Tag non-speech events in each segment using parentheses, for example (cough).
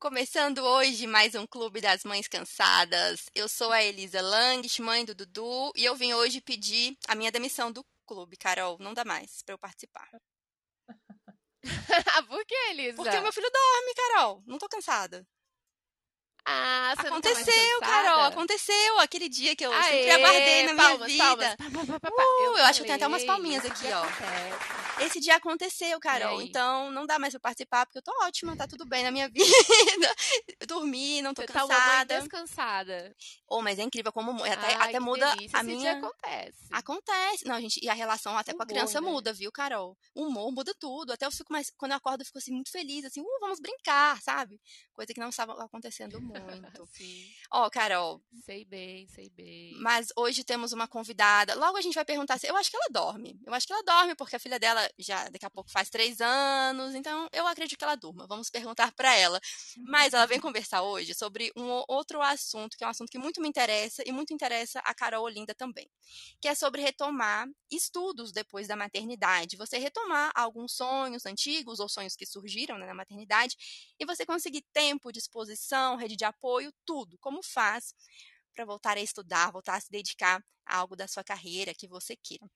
Começando hoje mais um Clube das Mães Cansadas. Eu sou a Elisa Langes, mãe do Dudu, e eu vim hoje pedir a minha demissão do clube. Carol, não dá mais para eu participar. (laughs) Por que, Elisa? Porque o meu filho dorme, Carol. Não tô cansada. Ah, você aconteceu, tá Carol, aconteceu. Aquele dia que eu Aê, sempre aguardei na minha palmas, vida. Palmas. Pá, pá, pá, pá. Uh, eu, eu acho que tem até umas palminhas aqui, ó. acontece. Esse dia aconteceu, Carol. Então não dá mais pra participar, porque eu tô ótima, tá tudo bem na minha (laughs) vida. Eu dormi, não tô Você tá uma mãe cansada. descansada. Oh, mas é incrível como até, Ai, até muda delícia. a Esse minha. dia acontece. Acontece. Não, gente, e a relação até com a Humor, criança né? muda, viu, Carol? O humor muda tudo. Até eu fico mais. Quando eu acordo, eu fico assim, muito feliz, assim, uh, vamos brincar, sabe? Coisa que não estava acontecendo (laughs) muito. Ó, Carol, sei bem, sei bem. mas hoje temos uma convidada. Logo a gente vai perguntar se. Eu acho que ela dorme. Eu acho que ela dorme, porque a filha dela já daqui a pouco faz três anos. Então eu acredito que ela durma. Vamos perguntar pra ela. Mas ela vem conversar hoje sobre um outro assunto, que é um assunto que muito me interessa e muito interessa a Carol Olinda também. Que é sobre retomar estudos depois da maternidade. Você retomar alguns sonhos antigos ou sonhos que surgiram né, na maternidade e você conseguir tempo, disposição, rede de apoio, tudo. Como faz para voltar a estudar, voltar a se dedicar a algo da sua carreira que você queira.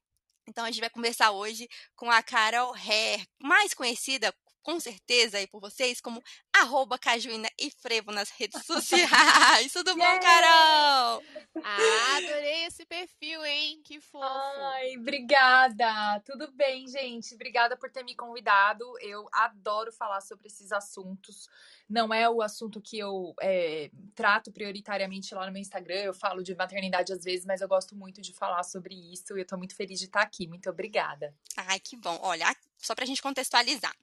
Então a gente vai conversar hoje com a Carol Hair, mais conhecida com certeza aí por vocês como arroba Cajuína e Frevo nas redes (laughs) sociais. Tudo bom! Carol? Ah, adorei esse perfil, hein? Que fofo. Ai, obrigada. Tudo bem, gente? Obrigada por ter me convidado. Eu adoro falar sobre esses assuntos. Não é o assunto que eu é, trato prioritariamente lá no meu Instagram. Eu falo de maternidade às vezes, mas eu gosto muito de falar sobre isso e eu tô muito feliz de estar aqui. Muito obrigada. Ai, que bom. Olha, a- só pra gente contextualizar.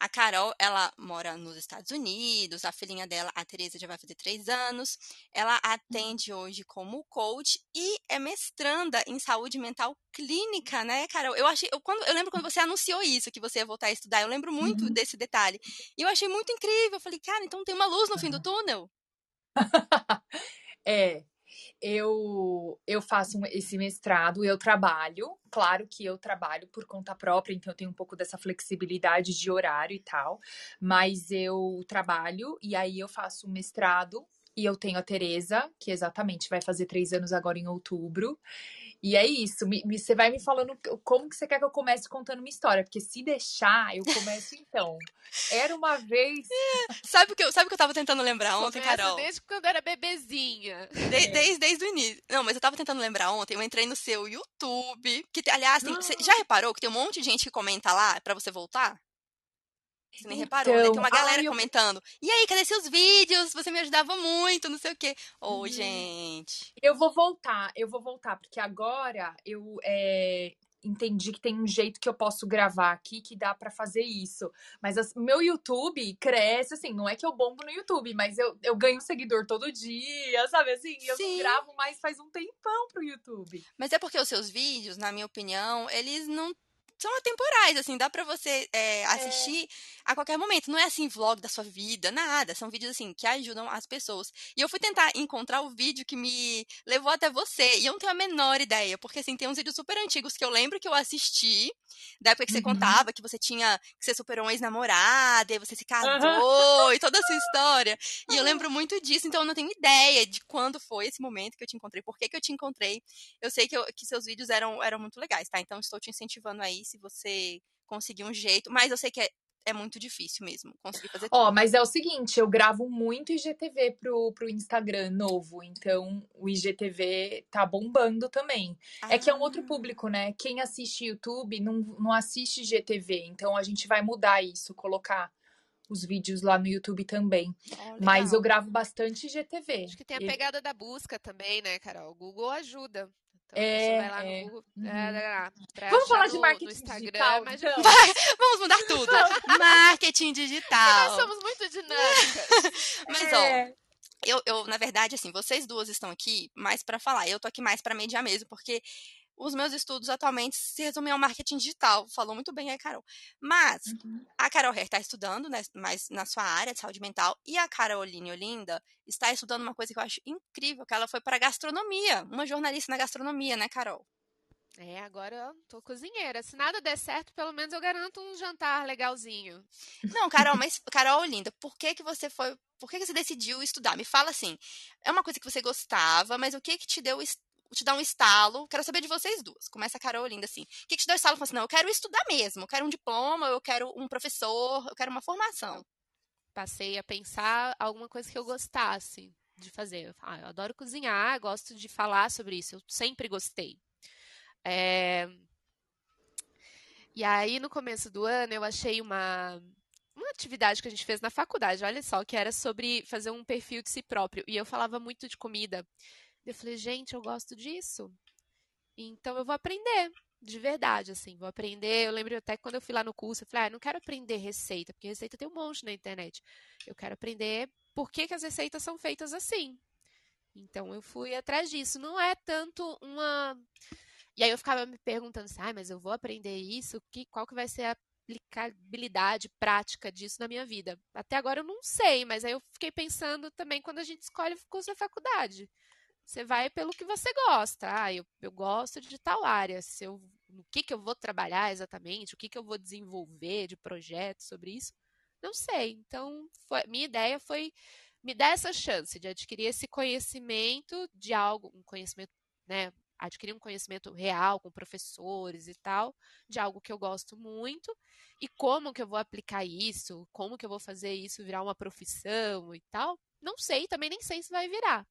A Carol, ela mora nos Estados Unidos, a filhinha dela, a Tereza, já vai fazer três anos. Ela atende hoje como coach e é mestranda em saúde mental clínica, né, Carol? Eu achei, eu, quando, eu lembro quando você anunciou isso, que você ia voltar a estudar, eu lembro muito Uhum. desse detalhe. E eu achei muito incrível. Eu falei, cara, então tem uma luz no fim do (laughs) túnel. É, eu eu faço esse mestrado, eu trabalho, claro que eu trabalho por conta própria, então eu tenho um pouco dessa flexibilidade de horário e tal, mas eu trabalho e aí eu faço mestrado e eu tenho a Tereza, que exatamente vai fazer três anos agora em outubro. E é isso, me- me- você vai me falando como que você quer que eu comece contando uma história, porque se deixar, eu começo então. Era uma vez. (laughs) Sabe o que eu, sabe o que eu tava tentando lembrar ontem, Começa Carol? desde quando eu era bebezinha. De- desde, desde o início. Não, mas eu tava tentando lembrar ontem, eu entrei no seu YouTube, que, aliás, tem- você já reparou que tem um monte de gente que comenta lá pra você voltar? Você nem reparou, né? Tem Então, uma galera ai, eu- comentando. E aí, cadê seus vídeos? Você me ajudava muito, não sei o quê. Ô, Uhum. gente. Eu vou voltar, eu vou voltar, porque agora eu é, entendi que tem um jeito que eu posso gravar aqui que dá pra fazer isso. Mas as- meu YouTube cresce, assim, não é que eu bombo no YouTube, mas eu, eu ganho seguidor todo dia, sabe assim? Eu Sim. não gravo mais faz um tempão pro YouTube. Mas é porque os seus vídeos, na minha opinião, eles não são atemporais, assim, dá pra você é, assistir a qualquer momento. Não é assim, vlog da sua vida, nada. São vídeos, assim, que ajudam as pessoas. E eu fui tentar encontrar o vídeo que me levou até você, e eu não tenho a menor ideia, porque, assim, tem uns vídeos super antigos que eu lembro que eu assisti, da época que você Uhum. contava que você tinha, que você superou um ex-namorado, e você se casou, e toda a sua (laughs) história. E eu lembro muito disso, então eu não tenho ideia de quando foi esse momento que eu te encontrei, por que, que eu te encontrei. Eu sei que, eu- que seus vídeos eram, eram muito legais, tá? Então estou te incentivando aí se você conseguir um jeito, mas eu sei que é, é muito difícil mesmo conseguir fazer Ó, mas é o seguinte, eu gravo muito IGTV pro, pro Instagram novo, então o IGTV tá bombando também. É que é um outro Ah, público, né? Quem assiste YouTube não, não assiste GTV, então a gente vai mudar isso, colocar os vídeos lá no YouTube também. Mas eu gravo bastante GTV. Acho que tem a E- pegada da busca também, né, Carol? O Google ajuda. Então, É, vai lá é. no Google. Uhum. é, lá, pra Vamos falar de no- marketing no Instagram, digital, é mais então? difícil. (laughs) Vamos mudar tudo. Marketing (laughs) Nós digital. somos muito dinâmicas. (laughs) Mas, ó, É. eu, eu, na verdade, assim, vocês duas estão aqui mais pra falar. Eu tô aqui mais pra mediar mesmo, porque os meus estudos atualmente se resumem ao marketing digital. Falou muito bem aí, Carol. Mas Uhum. a Carol Herr está estudando, né, mais na sua área de saúde mental, e a Caroline Olinda está estudando uma coisa que eu acho incrível, que ela foi para gastronomia, uma jornalista na gastronomia, né, Carol? É, agora eu tô cozinheira. Se nada der certo, pelo menos eu garanto um jantar legalzinho. Não, Carol, mas Carol, linda, por que que você foi, por que que você decidiu estudar? Me fala assim. É uma coisa que você gostava, mas o que que te deu te dá um estalo? Quero saber de vocês duas. Começa a Carol, linda assim. O que que te deu estalo? Fala assim, não, eu quero estudar mesmo, eu quero um diploma, eu quero um professor, eu quero uma formação. Passei a pensar alguma coisa que eu gostasse de fazer. Ah, eu adoro cozinhar, gosto de falar sobre isso, eu sempre gostei. É... E aí, no começo do ano, eu achei uma, uma atividade que a gente fez na faculdade, olha só, que era sobre fazer um perfil de si próprio. E eu falava muito de comida. Eu falei, gente, eu gosto disso. Então eu vou aprender, de verdade, assim, vou aprender. Eu lembro até quando eu fui lá no curso, eu falei, ah, não quero aprender receita, porque receita tem um monte na internet. Eu quero aprender por que, que as receitas são feitas assim. Então eu fui atrás disso. Não é tanto uma e aí eu ficava me perguntando assim, ah, mas eu vou aprender isso, que, qual que vai ser a aplicabilidade prática disso na minha vida? Até agora eu não sei, mas aí eu fiquei pensando também quando a gente escolhe o curso da faculdade. Você vai pelo que você gosta. Ah, eu, eu gosto de tal área. Se eu, no que, que eu vou trabalhar exatamente, o que, que eu vou desenvolver de projeto sobre isso, não sei. Então, foi, minha ideia foi me dar essa chance de adquirir esse conhecimento de algo, um conhecimento né, adquirir um conhecimento real com professores e tal, de algo que eu gosto muito, e como que eu vou aplicar isso, como que eu vou fazer isso virar uma profissão e tal, não sei, também nem sei se vai virar.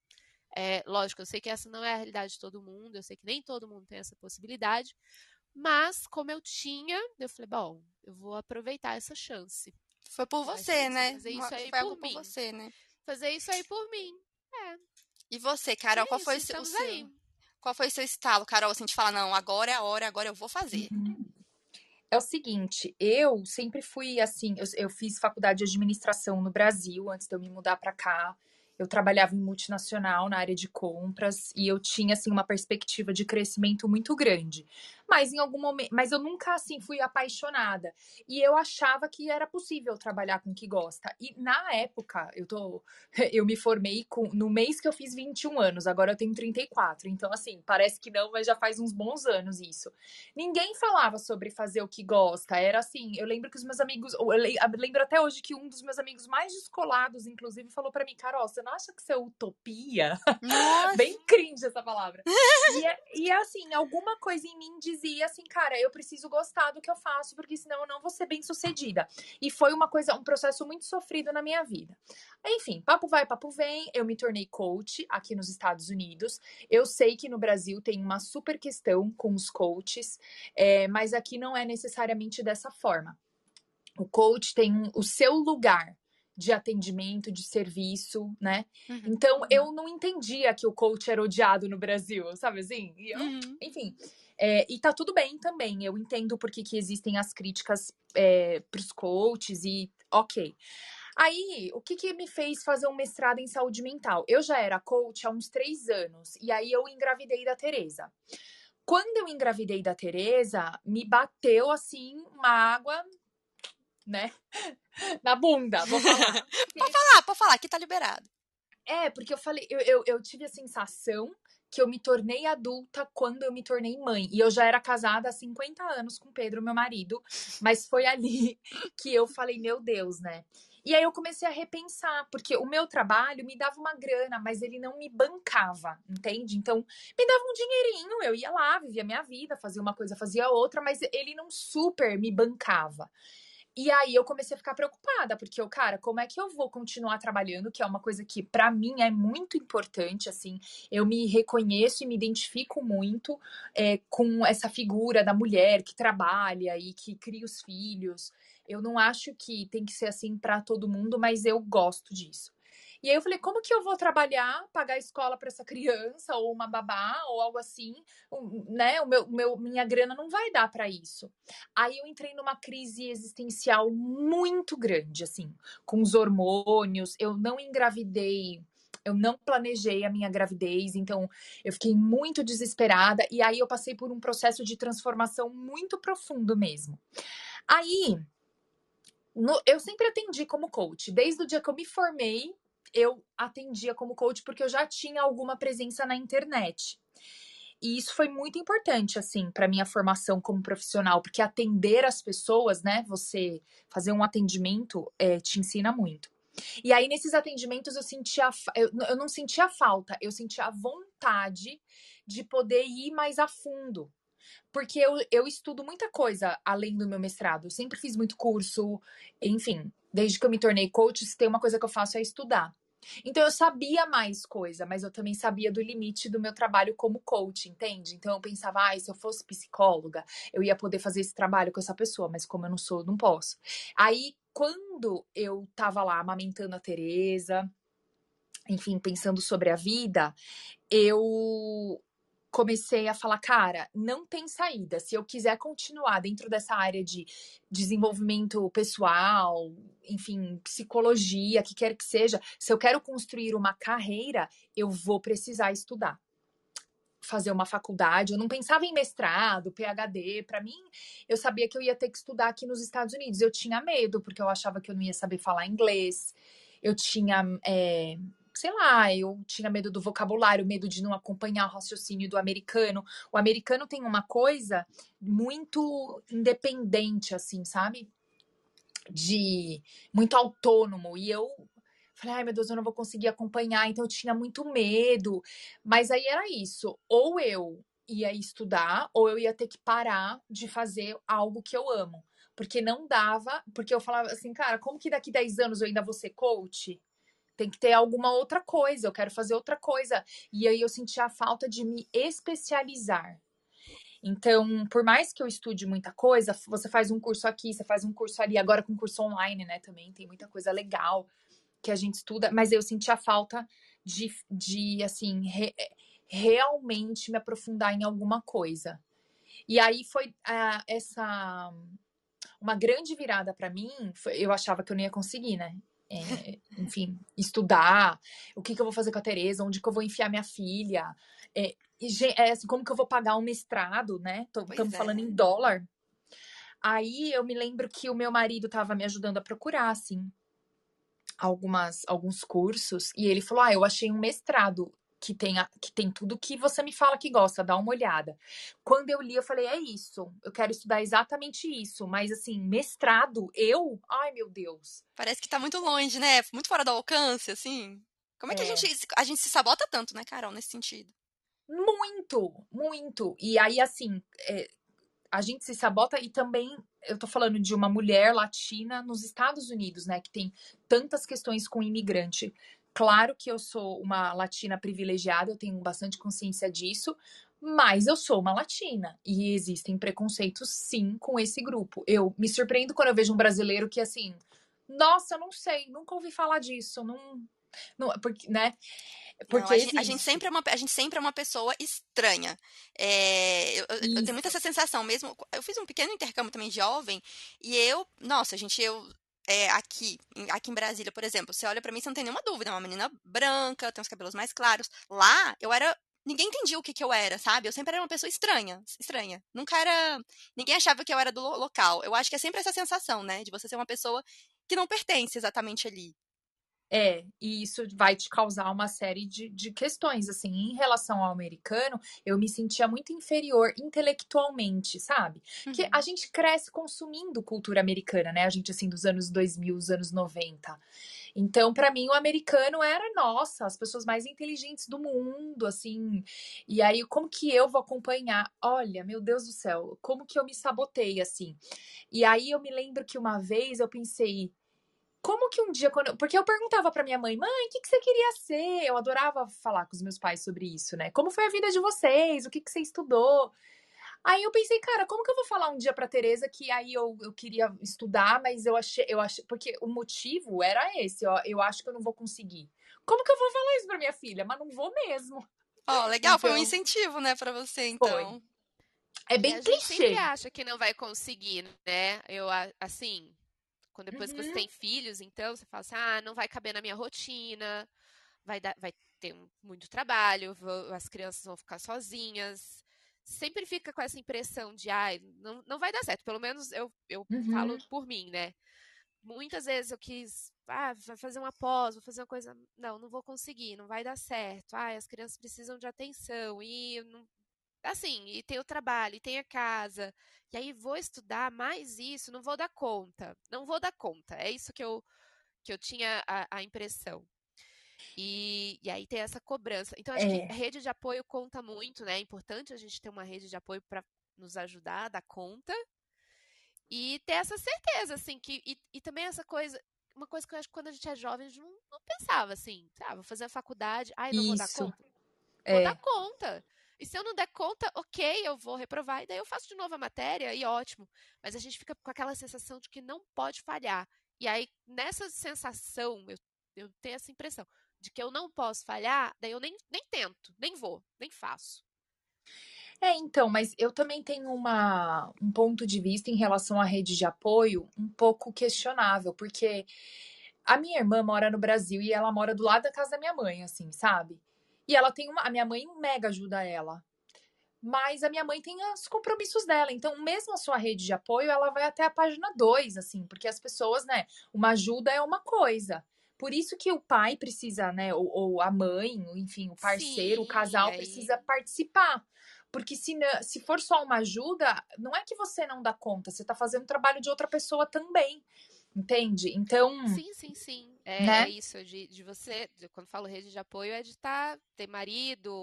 É, lógico, eu sei que essa não é a realidade de todo mundo, eu sei que nem todo mundo tem essa possibilidade, mas como eu tinha, eu falei, bom, eu vou aproveitar essa chance. Foi por você, né? Fazer isso aí por mim. Por você, né? Fazer isso aí por mim. É. E você, Carol, é qual foi o seu? Aí. Qual foi o seu estalo, Carol, assim, de falar, não, agora é a hora, agora eu vou fazer? É o seguinte, eu sempre fui assim, eu, eu fiz faculdade de administração no Brasil antes de eu me mudar para cá eu trabalhava em multinacional na área de compras e eu tinha assim uma perspectiva de crescimento muito grande. Mas em algum momento, mas eu nunca assim fui apaixonada e eu achava que era possível trabalhar com o que gosta. E na época, eu tô (laughs) eu me formei com no mês que eu fiz 21 anos, agora eu tenho 34. Então assim, parece que não, mas já faz uns bons anos isso. Ninguém falava sobre fazer o que gosta. Era assim, eu lembro que os meus amigos, eu lembro até hoje que um dos meus amigos mais descolados inclusive falou para mim, Carol, você não acha que isso é utopia? (laughs) Bem cringe essa palavra. e, é, e é assim, alguma coisa em mim dizia assim, cara, eu preciso gostar do que eu faço, porque senão eu não vou ser bem sucedida. E foi uma coisa, um processo muito sofrido na minha vida. Enfim, papo vai, papo vem, eu me tornei coach aqui nos Estados Unidos. Eu sei que no Brasil tem uma super questão com os coaches, é, mas aqui não é necessariamente dessa forma. O coach tem o seu lugar de atendimento, de serviço, né? Uhum. Então eu não entendia que o coach era odiado no Brasil, sabe assim? Eu, uhum. Enfim. É, e tá tudo bem também. Eu entendo porque que existem as críticas é, pros coaches e ok. Aí, o que, que me fez fazer um mestrado em saúde mental? Eu já era coach há uns três anos, e aí eu engravidei da Tereza. Quando eu engravidei da Tereza, me bateu assim uma água né? (laughs) Na bunda, vou falar. (laughs) pode falar, pode falar, aqui tá liberado. É, porque eu falei, eu, eu, eu, tive a sensação que eu me tornei adulta quando eu me tornei mãe. E eu já era casada há 50 anos com Pedro, meu marido, mas foi ali (laughs) que eu falei, meu Deus, né? E aí eu comecei a repensar, porque o meu trabalho me dava uma grana, mas ele não me bancava, entende? Então, me dava um dinheirinho, eu ia lá, vivia minha vida, fazia uma coisa, fazia outra, mas ele não super me bancava. E aí eu comecei a ficar preocupada, porque eu, cara, como é que eu vou continuar trabalhando, que é uma coisa que para mim é muito importante, assim, eu me reconheço e me identifico muito é, com essa figura da mulher que trabalha e que cria os filhos. Eu não acho que tem que ser assim para todo mundo, mas eu gosto disso. E aí eu falei, como que eu vou trabalhar, pagar escola para essa criança, ou uma babá, ou algo assim, né? O meu, meu minha grana não vai dar para isso. Aí eu entrei numa crise existencial muito grande, assim, com os hormônios. Eu não engravidei eu não planejei a minha gravidez, então eu fiquei muito desesperada e aí eu passei por um processo de transformação muito profundo mesmo. Aí, no, eu sempre atendi como coach, desde o dia que eu me formei, eu atendia como coach porque eu já tinha alguma presença na internet. E isso foi muito importante, assim, para minha formação como profissional, porque atender as pessoas, né? Você fazer um atendimento é, te ensina muito. E aí, nesses atendimentos, eu sentia. Eu, eu não sentia falta, eu sentia a vontade de poder ir mais a fundo. Porque eu, eu estudo muita coisa além do meu mestrado. Eu sempre fiz muito curso, enfim, desde que eu me tornei coach, se tem uma coisa que eu faço é estudar. Então eu sabia mais coisa, mas eu também sabia do limite do meu trabalho como coach, entende? Então eu pensava, ah, se eu fosse psicóloga, eu ia poder fazer esse trabalho com essa pessoa, mas como eu não sou, não posso. Aí quando eu tava lá amamentando a Tereza, enfim, pensando sobre a vida, eu comecei a falar, cara, não tem saída. Se eu quiser continuar dentro dessa área de desenvolvimento pessoal, enfim, psicologia, que quer que seja, se eu quero construir uma carreira, eu vou precisar estudar. Fazer uma faculdade, eu não pensava em mestrado, PhD. Para mim, eu sabia que eu ia ter que estudar aqui nos Estados Unidos. Eu tinha medo, porque eu achava que eu não ia saber falar inglês. Eu tinha é, sei lá, eu tinha medo do vocabulário, medo de não acompanhar o raciocínio do americano. O americano tem uma coisa muito independente, assim, sabe? De muito autônomo. E eu falei, ai meu Deus, eu não vou conseguir acompanhar. Então eu tinha muito medo. Mas aí era isso. Ou eu ia estudar, ou eu ia ter que parar de fazer algo que eu amo. Porque não dava, porque eu falava assim, cara, como que daqui 10 anos eu ainda vou ser coach? Tem que ter alguma outra coisa, eu quero fazer outra coisa. E aí eu senti a falta de me especializar. Então, por mais que eu estude muita coisa, você faz um curso aqui, você faz um curso ali, agora com curso online, né, também tem muita coisa legal que a gente estuda, mas eu senti a falta de, de assim, re, realmente me aprofundar em alguma coisa. E aí foi uh, essa uma grande virada para mim, foi, eu achava que eu não ia conseguir, né? É, enfim, estudar, o que, que eu vou fazer com a Tereza, onde que eu vou enfiar minha filha, é, é assim, como que eu vou pagar um mestrado, né? Estamos é. falando em dólar. Aí eu me lembro que o meu marido estava me ajudando a procurar, assim, algumas, alguns cursos, e ele falou: Ah, eu achei um mestrado que tem, a, que tem tudo que você me fala que gosta, dá uma olhada. Quando eu li, eu falei, é isso, eu quero estudar exatamente isso, mas assim, mestrado, eu? Ai, meu Deus. Parece que tá muito longe, né? Muito fora do alcance, assim. Como é que é. A, gente, a gente se sabota tanto, né, Carol, nesse sentido? Muito, muito. E aí, assim, é, a gente se sabota e também eu tô falando de uma mulher latina nos Estados Unidos, né, que tem tantas questões com imigrante. Claro que eu sou uma latina privilegiada, eu tenho bastante consciência disso, mas eu sou uma latina e existem preconceitos sim com esse grupo. Eu me surpreendo quando eu vejo um brasileiro que assim, nossa, não sei, nunca ouvi falar disso, não, não porque, né? Porque não, a, gente, a, gente, sempre é uma, a gente sempre é uma pessoa estranha. É, eu, eu, tenho muita essa sensação mesmo. Eu fiz um pequeno intercâmbio também jovem e eu, nossa, gente, eu é, aqui, aqui em Brasília, por exemplo, você olha para mim, você não tem nenhuma dúvida, é uma menina branca, tem os cabelos mais claros. Lá, eu era ninguém entendia o que, que eu era, sabe? Eu sempre era uma pessoa estranha, estranha. Nunca era. Ninguém achava que eu era do local. Eu acho que é sempre essa sensação, né? De você ser uma pessoa que não pertence exatamente ali. É, e isso vai te causar uma série de, de questões, assim, em relação ao americano, eu me sentia muito inferior intelectualmente, sabe? Uhum. Que a gente cresce consumindo cultura americana, né? A gente, assim, dos anos 2000, dos anos 90. Então, para mim, o americano era, nossa, as pessoas mais inteligentes do mundo, assim. E aí, como que eu vou acompanhar? Olha, meu Deus do céu, como que eu me sabotei, assim. E aí, eu me lembro que uma vez eu pensei, como que um dia, quando. Porque eu perguntava pra minha mãe, mãe, o que, que você queria ser? Eu adorava falar com os meus pais sobre isso, né? Como foi a vida de vocês? O que, que você estudou? Aí eu pensei, cara, como que eu vou falar um dia pra Tereza que aí eu, eu queria estudar, mas eu achei, eu achei. Porque o motivo era esse, ó. Eu acho que eu não vou conseguir. Como que eu vou falar isso pra minha filha? Mas não vou mesmo. Ó, oh, legal, então, foi um então incentivo, né, pra você, então. Foi. É bem e a clichê. gente sempre acha que não vai conseguir, né? Eu, assim, quando depois uhum. que você uhum. tem filhos, então, você fala assim, ah, não vai caber na minha rotina, vai, dar, vai ter muito trabalho, vou, as crianças vão ficar sozinhas. Sempre fica com essa impressão de, ah, não, não vai dar certo. Pelo menos eu, eu uhum. falo por mim, né? Muitas vezes eu quis, ah, vai fazer uma pós, vou fazer uma coisa. Não, não vou conseguir, não vai dar certo. Ah, as crianças precisam de atenção e não, assim, e tem o trabalho, e tem a casa, e aí vou estudar mais isso, não vou dar conta. Não vou dar conta. É isso que eu, que eu tinha a, a impressão. E, e, aí tem essa cobrança. Então, acho é. que a rede de apoio conta muito, né? É importante a gente ter uma rede de apoio para nos ajudar a dar conta. E ter essa certeza, assim, que. E, e, também essa coisa. Uma coisa que eu acho que quando a gente é jovem, a gente não, não pensava assim, ah, vou fazer a faculdade, ai, não Isso. vou dar conta. É. Vou dar conta. E se eu não der conta, ok, eu vou reprovar, e daí eu faço de novo a matéria e ótimo. Mas a gente fica com aquela sensação de que não pode falhar. E aí, nessa sensação, eu, eu tenho essa impressão de que eu não posso falhar, daí eu nem, nem tento, nem vou, nem faço. É, então, mas eu também tenho uma, um ponto de vista em relação à rede de apoio um pouco questionável, porque a minha irmã mora no Brasil e ela mora do lado da casa da minha mãe, assim, sabe? E ela tem uma. A minha mãe mega ajuda ela. Mas a minha mãe tem os compromissos dela. Então, mesmo a sua rede de apoio, ela vai até a página 2, assim, porque as pessoas, né? Uma ajuda é uma coisa. Por isso que o pai precisa, né? Ou, ou a mãe, enfim, o parceiro, Sim, o casal aí... precisa participar. Porque se, se for só uma ajuda, não é que você não dá conta, você está fazendo o trabalho de outra pessoa também. Entende? Então. Sim, sim, sim. É, né? é isso, de, de você, de, quando falo rede de apoio, é de estar, tá, ter marido,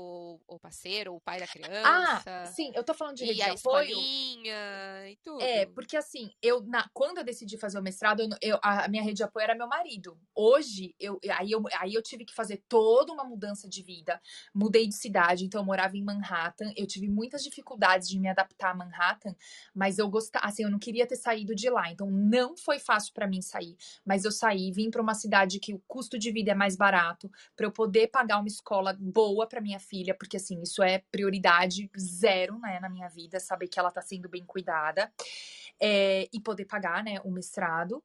ou parceiro, ou pai da ah, criança. Ah, sim, eu tô falando de rede de apoio. e tudo. É, porque assim, eu, na, quando eu decidi fazer o mestrado, eu, eu, a minha rede de apoio era meu marido. Hoje, eu, aí, eu, aí eu tive que fazer toda uma mudança de vida. Mudei de cidade, então eu morava em Manhattan. Eu tive muitas dificuldades de me adaptar a Manhattan, mas eu gostava, assim, eu não queria ter saído de lá. Então não foi fácil para mim sair. Mas eu saí, vim para uma cidade cidade que o custo de vida é mais barato, para eu poder pagar uma escola boa para minha filha, porque assim, isso é prioridade zero, né, na minha vida, saber que ela tá sendo bem cuidada, é, e poder pagar, né, o mestrado.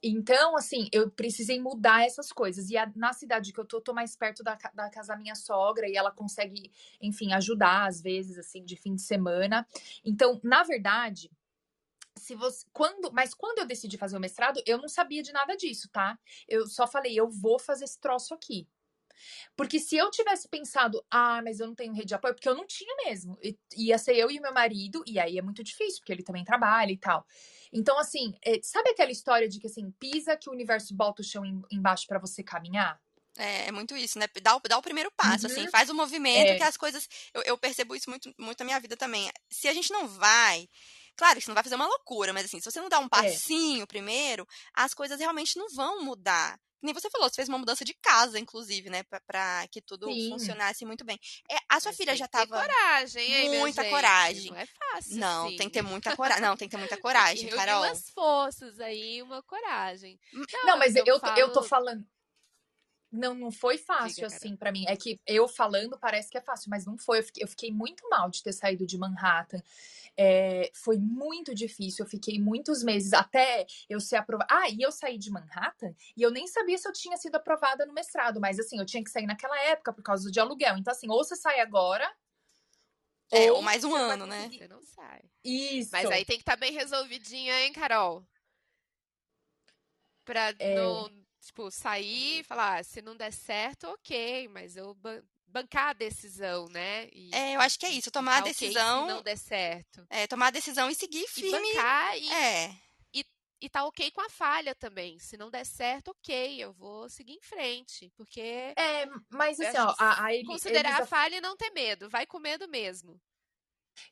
Então, assim, eu precisei mudar essas coisas. E a, na cidade que eu tô, tô mais perto da, da casa da minha sogra e ela consegue, enfim, ajudar às vezes, assim, de fim de semana. Então, na verdade, se você quando mas quando eu decidi fazer o mestrado eu não sabia de nada disso tá eu só falei eu vou fazer esse troço aqui porque se eu tivesse pensado ah mas eu não tenho rede de apoio porque eu não tinha mesmo ia ser eu e meu marido e aí é muito difícil porque ele também trabalha e tal então assim é, sabe aquela história de que assim pisa que o universo bota o chão embaixo para você caminhar é, é, muito isso, né? Dá o, dá o primeiro passo, assim, uhum. assim, faz o movimento é. que as coisas. Eu, eu percebo isso muito, muito na minha vida também. Se a gente não vai, Claro que você não vai fazer uma loucura, mas assim, se você não dá um é. passinho é. primeiro, as coisas realmente não vão mudar. Nem você falou, você fez uma mudança de casa, inclusive, né? Pra, pra que tudo Sim. funcionasse muito bem. É, a sua mas filha já tava. coragem, hein, Muita coragem. Não é fácil. Não, assim. tem que ter muita (laughs) coragem. Não, tem que ter muita coragem, Carol. umas forças aí, uma coragem. Não, não mas eu, eu, falo... eu tô falando. Não, não foi fácil Diga, assim para mim. É que eu falando parece que é fácil, mas não foi. Eu fiquei, eu fiquei muito mal de ter saído de Manhattan. É, foi muito difícil, eu fiquei muitos meses até eu ser aprovada. Ah, e eu saí de Manhattan e eu nem sabia se eu tinha sido aprovada no mestrado, mas assim, eu tinha que sair naquela época por causa de aluguel. Então, assim, ou você sai agora. É, ou, ou mais um ano, né? Você não sai. Isso. Mas aí tem que estar tá bem resolvidinha, hein, Carol? Pra é... não, tipo, sair e falar, ah, se não der certo, ok, mas eu bancar a decisão, né? E, é, eu acho que é isso, tomar a decisão. Okay, se não der certo. É, tomar a decisão e seguir firme. E bancar e, é. e, e tá ok com a falha também. Se não der certo, ok, eu vou seguir em frente. Porque. É, mas assim, ó, a, a Considerar a falha e não ter medo. Vai com medo mesmo.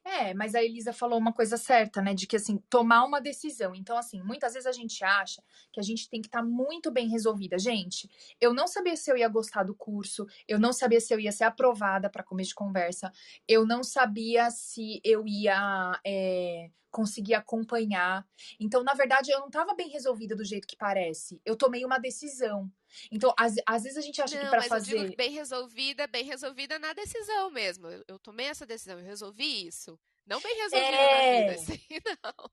É, mas a Elisa falou uma coisa certa, né? De que, assim, tomar uma decisão. Então, assim, muitas vezes a gente acha que a gente tem que estar tá muito bem resolvida. Gente, eu não sabia se eu ia gostar do curso, eu não sabia se eu ia ser aprovada para começo de conversa, eu não sabia se eu ia é, conseguir acompanhar. Então, na verdade, eu não estava bem resolvida do jeito que parece. Eu tomei uma decisão. Então, às, às vezes a gente acha não, que para fazer. bem resolvida, bem resolvida na decisão mesmo. Eu, eu, tomei essa decisão, eu resolvi isso. Não bem resolvida é... na vida, (laughs) assim, não.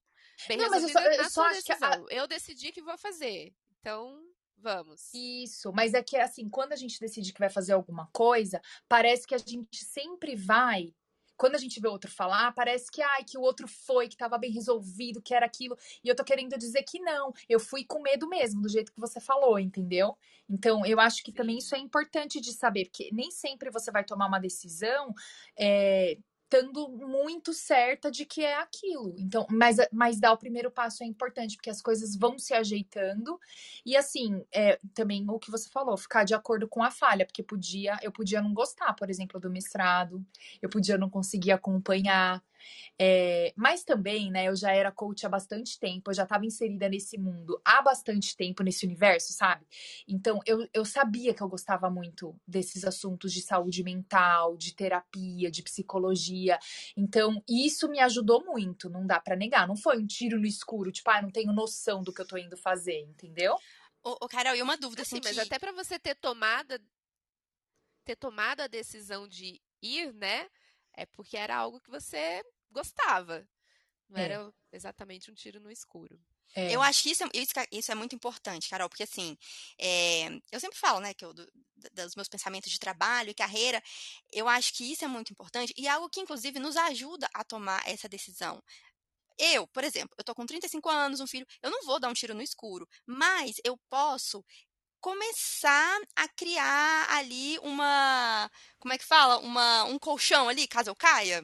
Bem não, resolvida mas eu só, eu só acho decisão. Que a... Eu decidi que vou fazer. Então, Vamos. Isso, mas é que assim, quando a gente decide que vai fazer alguma coisa, parece que a gente sempre vai quando a gente vê o outro falar, parece que, ai, que o outro foi, que estava bem resolvido, que era aquilo. E eu tô querendo dizer que não. Eu fui com medo mesmo, do jeito que você falou, entendeu? Então, eu acho que também isso é importante de saber, porque nem sempre você vai tomar uma decisão. É, estando muito certa de que é aquilo. Então, mas, mas dar o primeiro passo é importante, porque as coisas vão se ajeitando. E assim, é, também o que você falou, ficar de acordo com a falha, porque podia, eu podia não gostar, por exemplo, do mestrado, eu podia não conseguir acompanhar. É, mas também, né, eu já era coach há bastante tempo, eu já estava inserida nesse mundo há bastante tempo, nesse universo, sabe? Então, eu, eu sabia que eu gostava muito desses assuntos de saúde mental, de terapia, de psicologia. Então, isso me ajudou muito, não dá para negar. Não foi um tiro no escuro, tipo, ah, não tenho noção do que eu tô indo fazer, entendeu? Ô, ô Carol, e uma dúvida assim, assim mas que... até para você ter tomado ter tomado a decisão de ir, né? É porque era algo que você gostava. Não é. era exatamente um tiro no escuro. É. Eu acho que isso é, isso, isso é, muito importante, Carol, porque assim, é, eu sempre falo, né, que eu, do, dos meus pensamentos de trabalho e carreira, eu acho que isso é muito importante e é algo que, inclusive, nos ajuda a tomar essa decisão. Eu, por exemplo, eu tô com 35 anos, um filho, eu não vou dar um tiro no escuro, mas eu posso começar a criar ali uma, como é que fala? Uma, um colchão ali, caso eu caia.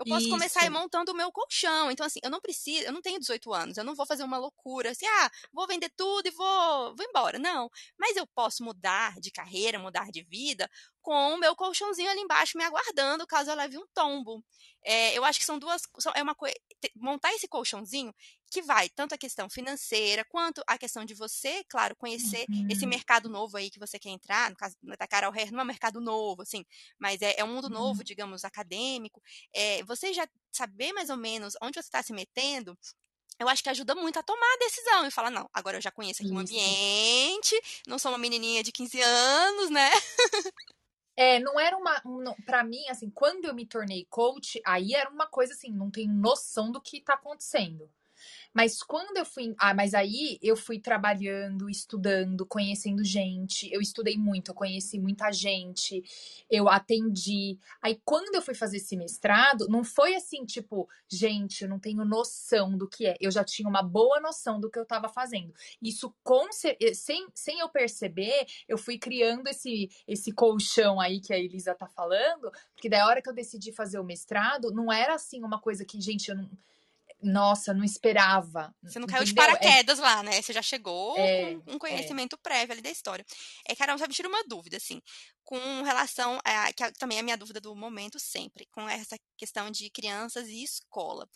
Eu posso Isso. começar a ir montando o meu colchão. Então, assim, eu não preciso, eu não tenho 18 anos, eu não vou fazer uma loucura, assim, ah, vou vender tudo e vou, vou embora. Não. Mas eu posso mudar de carreira, mudar de vida com o meu colchãozinho ali embaixo me aguardando caso eu leve um tombo. É, eu acho que são duas. São, é uma. Montar esse colchãozinho que vai tanto a questão financeira quanto a questão de você, claro, conhecer uhum. esse mercado novo aí que você quer entrar. No caso da Carol Hair, não é um mercado novo, assim, mas é, é um mundo uhum. novo, digamos, acadêmico. É, você já saber mais ou menos onde você está se metendo eu acho que ajuda muito a tomar a decisão e falar, não, agora eu já conheço aqui o um ambiente, não sou uma menininha de 15 anos, né? (laughs) É, não era uma. Um, para mim, assim, quando eu me tornei coach, aí era uma coisa assim, não tenho noção do que tá acontecendo. Mas quando eu fui. Ah, mas aí eu fui trabalhando, estudando, conhecendo gente. Eu estudei muito, eu conheci muita gente, eu atendi. Aí quando eu fui fazer esse mestrado, não foi assim, tipo, gente, eu não tenho noção do que é. Eu já tinha uma boa noção do que eu estava fazendo. Isso, com, eh, sem, sem eu perceber, eu fui criando esse, esse colchão aí que a Elisa tá falando, porque da hora que eu decidi fazer o mestrado, não era assim uma coisa que, gente, eu não nossa, não esperava. Você não caiu entendeu? de é paraquedas é... lá, né? Você já chegou é, com um é. conhecimento é. prévio ali da história. É, Carol, só me tira uma dúvida, assim, com relação a, que também é a minha dúvida do momento sempre, com essa questão de crianças e escola.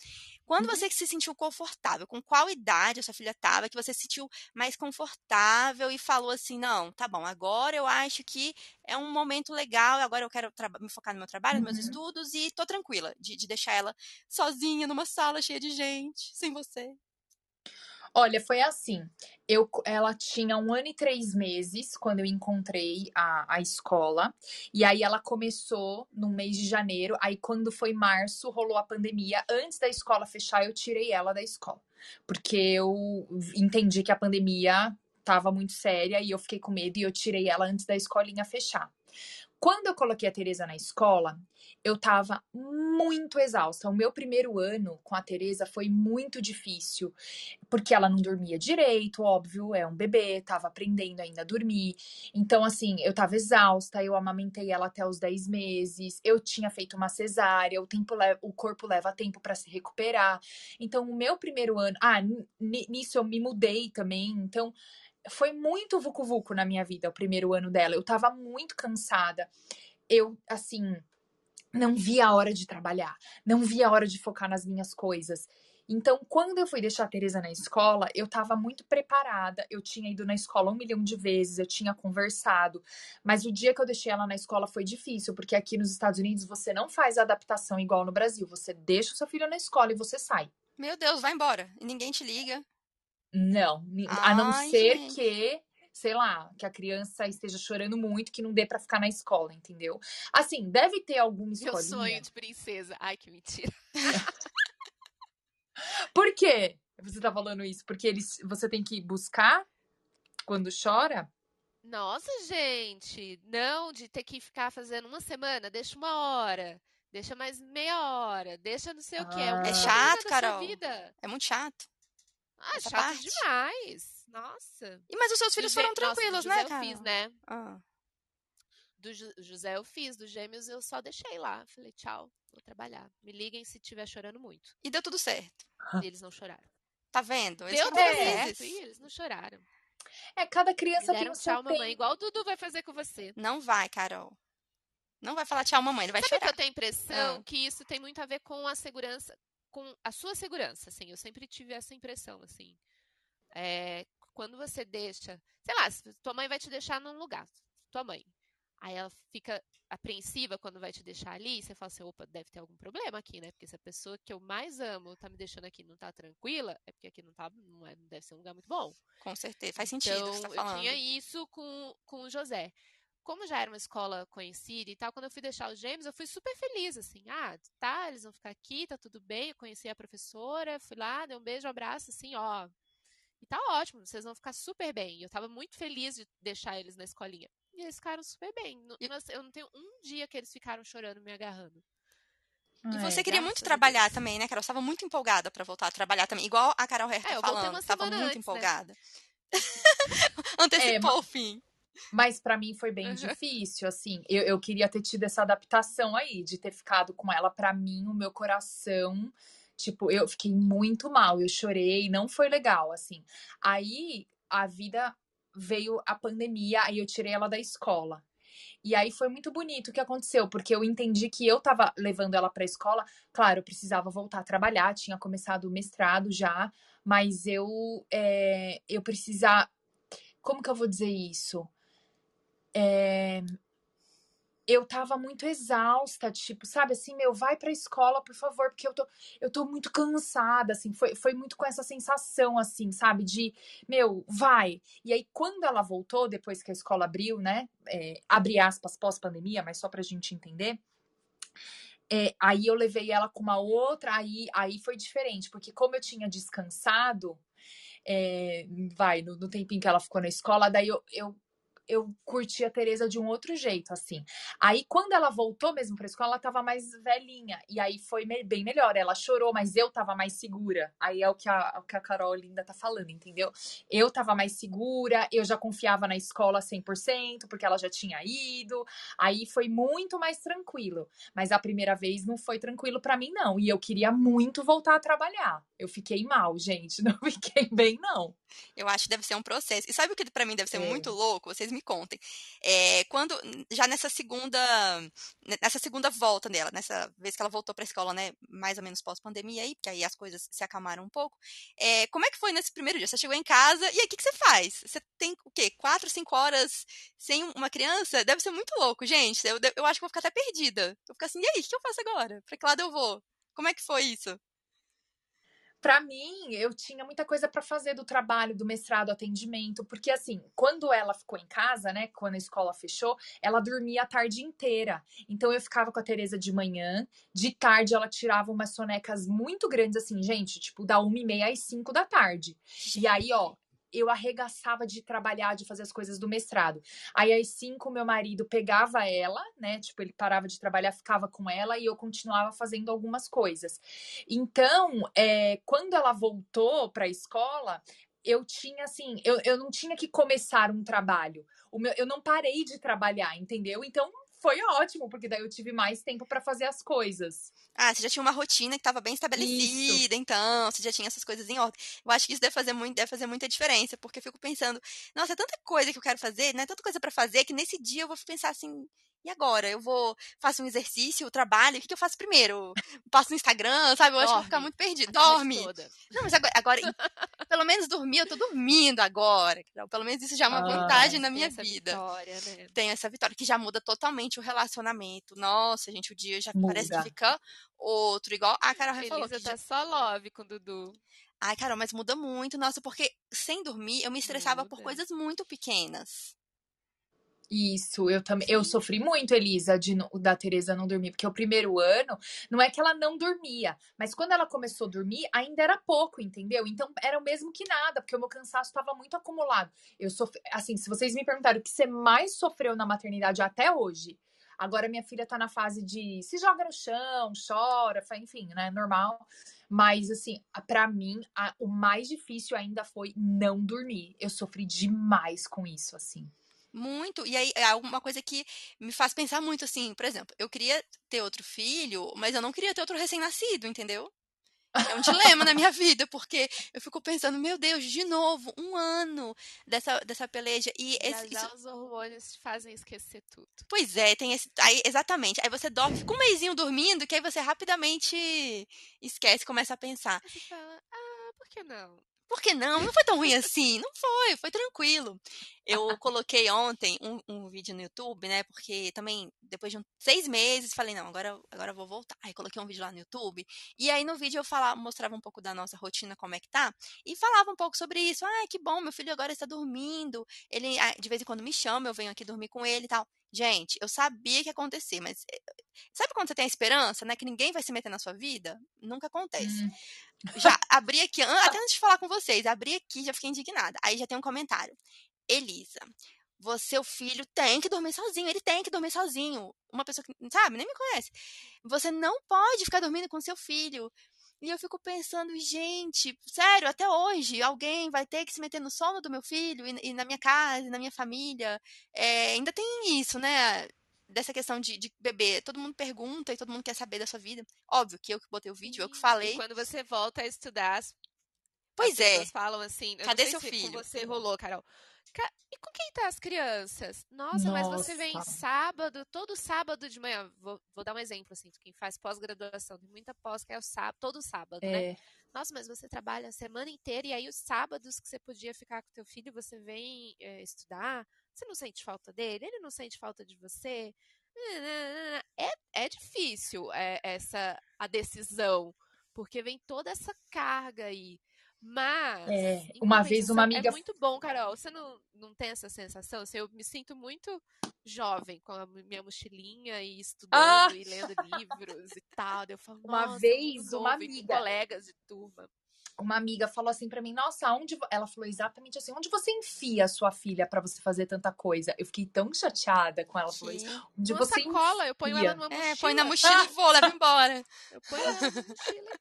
Quando uhum. você se sentiu confortável, com qual idade a sua filha estava, que você se sentiu mais confortável e falou assim, não, tá bom, agora eu acho que é um momento legal, agora eu quero me focar no meu trabalho, nos meus uhum. estudos e tô tranquila de, de deixar ela sozinha numa sala cheia de gente, sem você. Olha, foi assim. Eu, ela tinha um ano e três meses quando eu encontrei a, a escola. E aí ela começou no mês de janeiro. Aí, quando foi março, rolou a pandemia. Antes da escola fechar, eu tirei ela da escola. Porque eu entendi que a pandemia estava muito séria e eu fiquei com medo e eu tirei ela antes da escolinha fechar. Quando eu coloquei a Teresa na escola, eu tava muito exausta. O meu primeiro ano com a Teresa foi muito difícil, porque ela não dormia direito, óbvio, é um bebê, tava aprendendo ainda a dormir. Então, assim, eu tava exausta, eu amamentei ela até os 10 meses, eu tinha feito uma cesárea, o tempo o corpo leva tempo para se recuperar. Então, o meu primeiro ano, ah, nisso eu me mudei também, então foi muito vucu-vucu na minha vida, o primeiro ano dela. Eu tava muito cansada. Eu, assim, não via a hora de trabalhar, não via a hora de focar nas minhas coisas. Então, quando eu fui deixar a Teresa na escola, eu estava muito preparada. Eu tinha ido na escola um milhão de vezes, eu tinha conversado. Mas o dia que eu deixei ela na escola foi difícil, porque aqui nos Estados Unidos você não faz adaptação igual no Brasil. Você deixa o seu filho na escola e você sai. Meu Deus, vai embora. E ninguém te liga. Não, a não Ai, ser gente. que, sei lá, que a criança esteja chorando muito, que não dê para ficar na escola, entendeu? Assim, deve ter alguma escolinha. Meu sonho de princesa. Ai, que mentira. (laughs) Por quê? Você tá falando isso? Porque eles, você tem que buscar quando chora? Nossa, gente, não de ter que ficar fazendo uma semana, deixa uma hora, deixa mais meia hora, deixa não sei ah. o quê. É, é chato, Carol. É muito chato. Ah, chato parte. demais. Nossa. E, mas os seus filhos foram tranquilos, Nossa, né, cara? Eu fiz, né? Ah. do José eu fiz, do Gêmeos eu só deixei lá. Falei, tchau, vou trabalhar. Me liguem se estiver chorando muito. E deu tudo certo. E eles não choraram. Tá vendo? Eles deu tudo certo. E eles não choraram. É, cada criança tem um tchau, mamãe, igual o Dudu vai fazer com você. Não vai, Carol. Não vai falar tchau, mamãe, ele vai Sabe chorar. que eu tenho a impressão ah. que isso tem muito a ver com a segurança, com a sua segurança, assim. Eu sempre tive essa impressão, assim. É, quando você deixa, sei lá, tua mãe vai te deixar num lugar, tua mãe. Aí ela fica apreensiva quando vai te deixar ali, você fala assim, opa, deve ter algum problema aqui, né? Porque se a pessoa que eu mais amo tá me deixando aqui não tá tranquila, é porque aqui não tá, não, é, não deve ser um lugar muito bom. Com certeza, faz sentido então, tá eu tinha isso com, com o José como já era uma escola conhecida e tal, quando eu fui deixar os gêmeos, eu fui super feliz, assim, ah, tá, eles vão ficar aqui, tá tudo bem, eu conheci a professora, fui lá, dei um beijo, um abraço, assim, ó, e tá ótimo, vocês vão ficar super bem. Eu tava muito feliz de deixar eles na escolinha. E eles ficaram super bem. Eu não tenho um dia que eles ficaram chorando, me agarrando. E você é, queria muito trabalhar também, né, Carol? Você estava muito empolgada para voltar a trabalhar também. Igual a Carol Herta é, falando, estava muito antes, né? empolgada. Né? (laughs) (laughs) Antecipou é, o fim. Mas para mim foi bem uhum. difícil, assim. Eu, eu queria ter tido essa adaptação aí, de ter ficado com ela. Para mim, o meu coração, tipo, eu fiquei muito mal. Eu chorei, não foi legal, assim. Aí a vida veio a pandemia, aí eu tirei ela da escola. E aí foi muito bonito o que aconteceu, porque eu entendi que eu tava levando ela pra escola. Claro, eu precisava voltar a trabalhar, tinha começado o mestrado já, mas eu é, eu precisava. Como que eu vou dizer isso? É, eu tava muito exausta, tipo, sabe assim, meu, vai pra escola, por favor, porque eu tô, eu tô muito cansada, assim, foi, foi muito com essa sensação, assim, sabe, de, meu, vai. E aí, quando ela voltou, depois que a escola abriu, né, é, abre aspas, pós-pandemia, mas só pra gente entender, é, aí eu levei ela com uma outra, aí, aí foi diferente, porque como eu tinha descansado, é, vai, no, no tempinho que ela ficou na escola, daí eu, eu eu curti a Tereza de um outro jeito, assim. Aí, quando ela voltou mesmo pra escola, ela tava mais velhinha. E aí foi bem melhor. Ela chorou, mas eu tava mais segura. Aí é o que a, o que a Carol linda tá falando, entendeu? Eu tava mais segura, eu já confiava na escola 100%, porque ela já tinha ido. Aí foi muito mais tranquilo. Mas a primeira vez não foi tranquilo para mim, não. E eu queria muito voltar a trabalhar. Eu fiquei mal, gente. (laughs) Não fiquei bem, não. Eu acho que deve ser um processo. E sabe o que para mim deve ser é. muito louco? Vocês me contem. É, quando já nessa segunda nessa segunda volta dela, nessa vez que ela voltou para a escola, né, mais ou menos pós-pandemia aí, porque aí as coisas se acalmaram um pouco. É, como é que foi nesse primeiro dia? Você chegou em casa e aí o que, que você faz? Você tem o quê? Quatro, cinco horas sem uma criança? Deve ser muito louco, gente. Eu, eu acho que vou ficar até perdida. Eu vou ficar assim, e aí, o que eu faço agora? Para que lado eu vou? Como é que foi isso? Para mim, eu tinha muita coisa para fazer do trabalho, do mestrado, atendimento, porque assim, quando ela ficou em casa, né, quando a escola fechou, ela dormia a tarde inteira. Então eu ficava com a Tereza de manhã, de tarde ela tirava umas sonecas muito grandes assim, gente, tipo da uma e meia às cinco da tarde. E aí, ó, eu arregaçava de trabalhar, de fazer as coisas do mestrado. Aí às cinco, meu marido pegava ela, né? Tipo, ele parava de trabalhar, ficava com ela e eu continuava fazendo algumas coisas. Então, é, quando ela voltou para a escola, eu tinha assim, eu, eu não tinha que começar um trabalho. O meu, eu não parei de trabalhar, entendeu? Então foi ótimo, porque daí eu tive mais tempo para fazer as coisas. Ah, você já tinha uma rotina que estava bem estabelecida, isso. então, você já tinha essas coisas em ordem. Eu acho que isso deve fazer, muito, deve fazer muita diferença, porque eu fico pensando, nossa, é tanta coisa que eu quero fazer, né? Tanta coisa para fazer, que nesse dia eu vou pensar assim, e agora? Eu vou, faço um exercício, trabalho, o que, que eu faço primeiro? Passo no Instagram, sabe? Eu Dorme. acho que vou ficar muito perdido. Dorme. Não, mas agora, agora pelo menos dormir, eu tô dormindo agora. Pelo menos isso já é uma ah, vantagem na minha vida. Vitória, né? Tem essa vitória, que já muda totalmente o relacionamento. Nossa, gente, o dia já muda. parece que fica outro, igual a Carol Elisa falou. Você tá já... só love com o Dudu. Ai, Carol, mas muda muito, nossa, porque sem dormir eu me estressava muda. por coisas muito pequenas. Isso, eu também. Eu sofri muito, Elisa, de, da Tereza não dormir, porque o primeiro ano não é que ela não dormia, mas quando ela começou a dormir, ainda era pouco, entendeu? Então era o mesmo que nada, porque o meu cansaço estava muito acumulado. Eu sofri, assim, se vocês me perguntaram o que você mais sofreu na maternidade até hoje, agora minha filha tá na fase de se joga no chão, chora, enfim, né, normal. Mas, assim, para mim, a, o mais difícil ainda foi não dormir. Eu sofri demais com isso, assim. Muito. E aí é alguma coisa que me faz pensar muito assim, por exemplo, eu queria ter outro filho, mas eu não queria ter outro recém-nascido, entendeu? É um dilema na minha (laughs) vida, porque eu fico pensando, meu Deus, de novo, um ano dessa, dessa peleja. E esse, isso... os hormônios te fazem esquecer tudo. Pois é, tem esse. Aí, exatamente. Aí você dorme, fica um mêsinho dormindo, que aí você rapidamente esquece, começa a pensar. Você fala, ah, por que não? Por que não? Não foi tão ruim assim. Não foi, foi tranquilo. Eu coloquei ontem um, um, vídeo no YouTube, né? Porque também, depois de um, seis meses, falei, não, agora, agora vou voltar. Aí coloquei um vídeo lá no YouTube. E aí no vídeo eu falava, mostrava um pouco da nossa rotina, como é que tá. E falava um pouco sobre isso. Ah, que bom, meu filho agora está dormindo. Ele ah, de vez em quando me chama, eu venho aqui dormir com ele e tal. Gente, eu sabia que ia acontecer, mas eh, sabe quando você tem a esperança, né? Que ninguém vai se meter na sua vida? Nunca acontece. Hum. Já abri aqui, até (laughs) antes de falar com vocês, abri aqui já fiquei indignada. Aí já tem um comentário. Elisa, você, seu filho tem que dormir sozinho, ele tem que dormir sozinho. Uma pessoa que, sabe, nem me conhece. Você não pode ficar dormindo com seu filho. E eu fico pensando, gente, sério, até hoje alguém vai ter que se meter no sono do meu filho e, e na minha casa, e na minha família. É, ainda tem isso, né? dessa questão de, de bebê. Todo mundo pergunta e todo mundo quer saber da sua vida. Óbvio que eu que botei o vídeo, eu que falei. E quando você volta a estudar, pois as é. pessoas falam assim, cadê seu filho? Com você rolou, Carol. E com quem tá as crianças? Nossa, Nossa, mas você vem sábado, todo sábado de manhã. Vou, vou dar um exemplo, assim, quem faz pós-graduação, tem muita pós que é o sábado, todo sábado, né? é. né? Nossa, mas você trabalha a semana inteira e aí os sábados que você podia ficar com teu filho, você vem é, estudar. Você não sente falta dele? Ele não sente falta de você? É, é difícil é, essa a decisão, porque vem toda essa carga aí. Mas, é, uma vez uma amiga. É muito bom, Carol. Você não, não tem essa sensação? Assim, eu me sinto muito jovem com a minha mochilinha e estudando ah! e lendo livros e tal. Eu falo, uma vez, uma amiga. colegas de turma uma amiga falou assim para mim: Nossa, onde. Ela falou exatamente assim: Onde você enfia a sua filha para você fazer tanta coisa? Eu fiquei tão chateada com ela. Falou isso. Onde Uma você sacola, enfia? eu ponho ela numa mochila. É, põe na mochila e vou, leva embora. Eu ponho ela na mochila.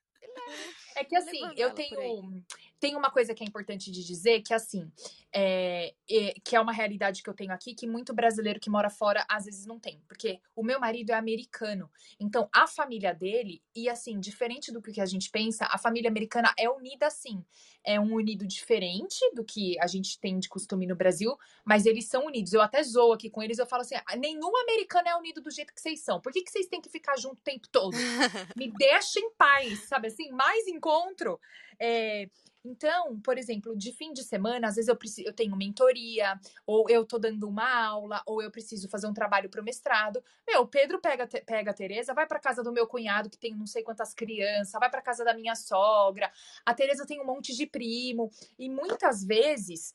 É que assim, eu tenho, tenho uma coisa que é importante de dizer, que assim, é, é, que é uma realidade que eu tenho aqui, que muito brasileiro que mora fora às vezes não tem. Porque o meu marido é americano. Então, a família dele, e assim, diferente do que a gente pensa, a família americana é unida assim. É um unido diferente do que a gente tem de costume no Brasil, mas eles são unidos. Eu até zoo aqui com eles, eu falo assim: ah, nenhum americano é unido do jeito que vocês são. Por que, que vocês têm que ficar junto o tempo todo? (laughs) Me deixa em paz, sabe assim? Mais encontro. É, então, por exemplo, de fim de semana, às vezes eu, preciso, eu tenho mentoria, ou eu tô dando uma aula, ou eu preciso fazer um trabalho pro mestrado. Meu, o Pedro pega, pega a Tereza, vai pra casa do meu cunhado, que tem não sei quantas crianças, vai pra casa da minha sogra. A Tereza tem um monte de primo. E muitas vezes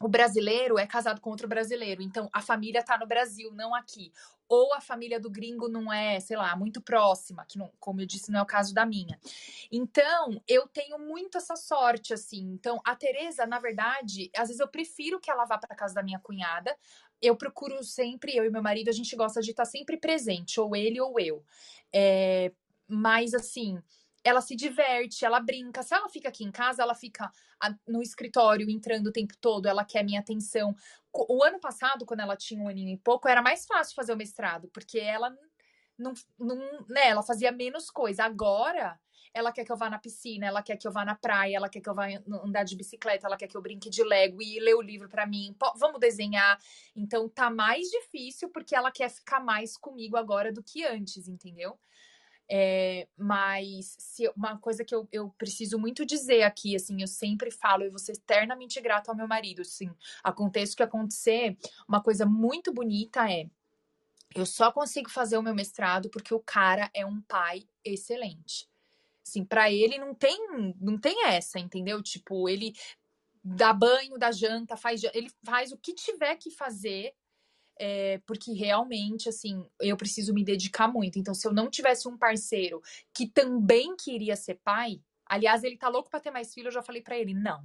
o brasileiro é casado com outro brasileiro, então a família tá no Brasil, não aqui. Ou a família do gringo não é, sei lá, muito próxima, que não, como eu disse, não é o caso da minha. Então, eu tenho muito essa sorte, assim. Então, a Tereza, na verdade, às vezes eu prefiro que ela vá para casa da minha cunhada. Eu procuro sempre, eu e meu marido, a gente gosta de estar sempre presente, ou ele ou eu. É, mas, assim, ela se diverte, ela brinca. Se ela fica aqui em casa, ela fica no escritório entrando o tempo todo, ela quer minha atenção. O ano passado, quando ela tinha um aninho e pouco, era mais fácil fazer o mestrado, porque ela não, não né, ela fazia menos coisa. Agora, ela quer que eu vá na piscina, ela quer que eu vá na praia, ela quer que eu vá andar de bicicleta, ela quer que eu brinque de Lego e ler o livro para mim. Vamos desenhar. Então tá mais difícil porque ela quer ficar mais comigo agora do que antes, entendeu? É, mas se, uma coisa que eu, eu preciso muito dizer aqui, assim, eu sempre falo, e vou ser eternamente grato ao meu marido, assim, aconteça o que acontecer, uma coisa muito bonita é eu só consigo fazer o meu mestrado porque o cara é um pai excelente. Assim, para ele não tem não tem essa, entendeu? Tipo, ele dá banho, dá janta, faz ele faz o que tiver que fazer é, porque realmente, assim, eu preciso me dedicar muito. Então, se eu não tivesse um parceiro que também queria ser pai, aliás, ele tá louco pra ter mais filho, eu já falei para ele: não,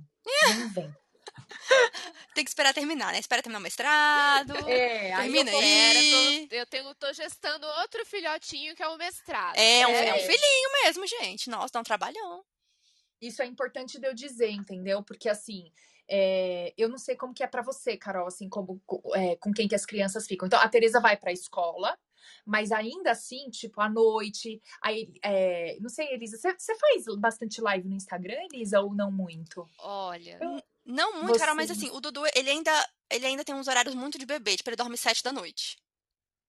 não vem. (laughs) Tem que esperar terminar, né? Espera terminar o mestrado. É, termina aí. aí. Tô, eu tenho, tô gestando outro filhotinho que é o mestrado. É, um, é. é um filhinho mesmo, gente. Nossa, dá um trabalhão. isso é importante de eu dizer, entendeu? Porque assim, é, eu não sei como que é para você, Carol, assim, como é, com quem que as crianças ficam. Então, a Teresa vai para a escola, mas ainda assim, tipo, à noite. Aí, é, não sei, Elisa, você faz bastante live no Instagram, Elisa, ou não muito? Olha. Não muito, você... Carol, mas assim, o Dudu, ele ainda, ele ainda tem uns horários muito de bebê, tipo, ele dorme sete da noite.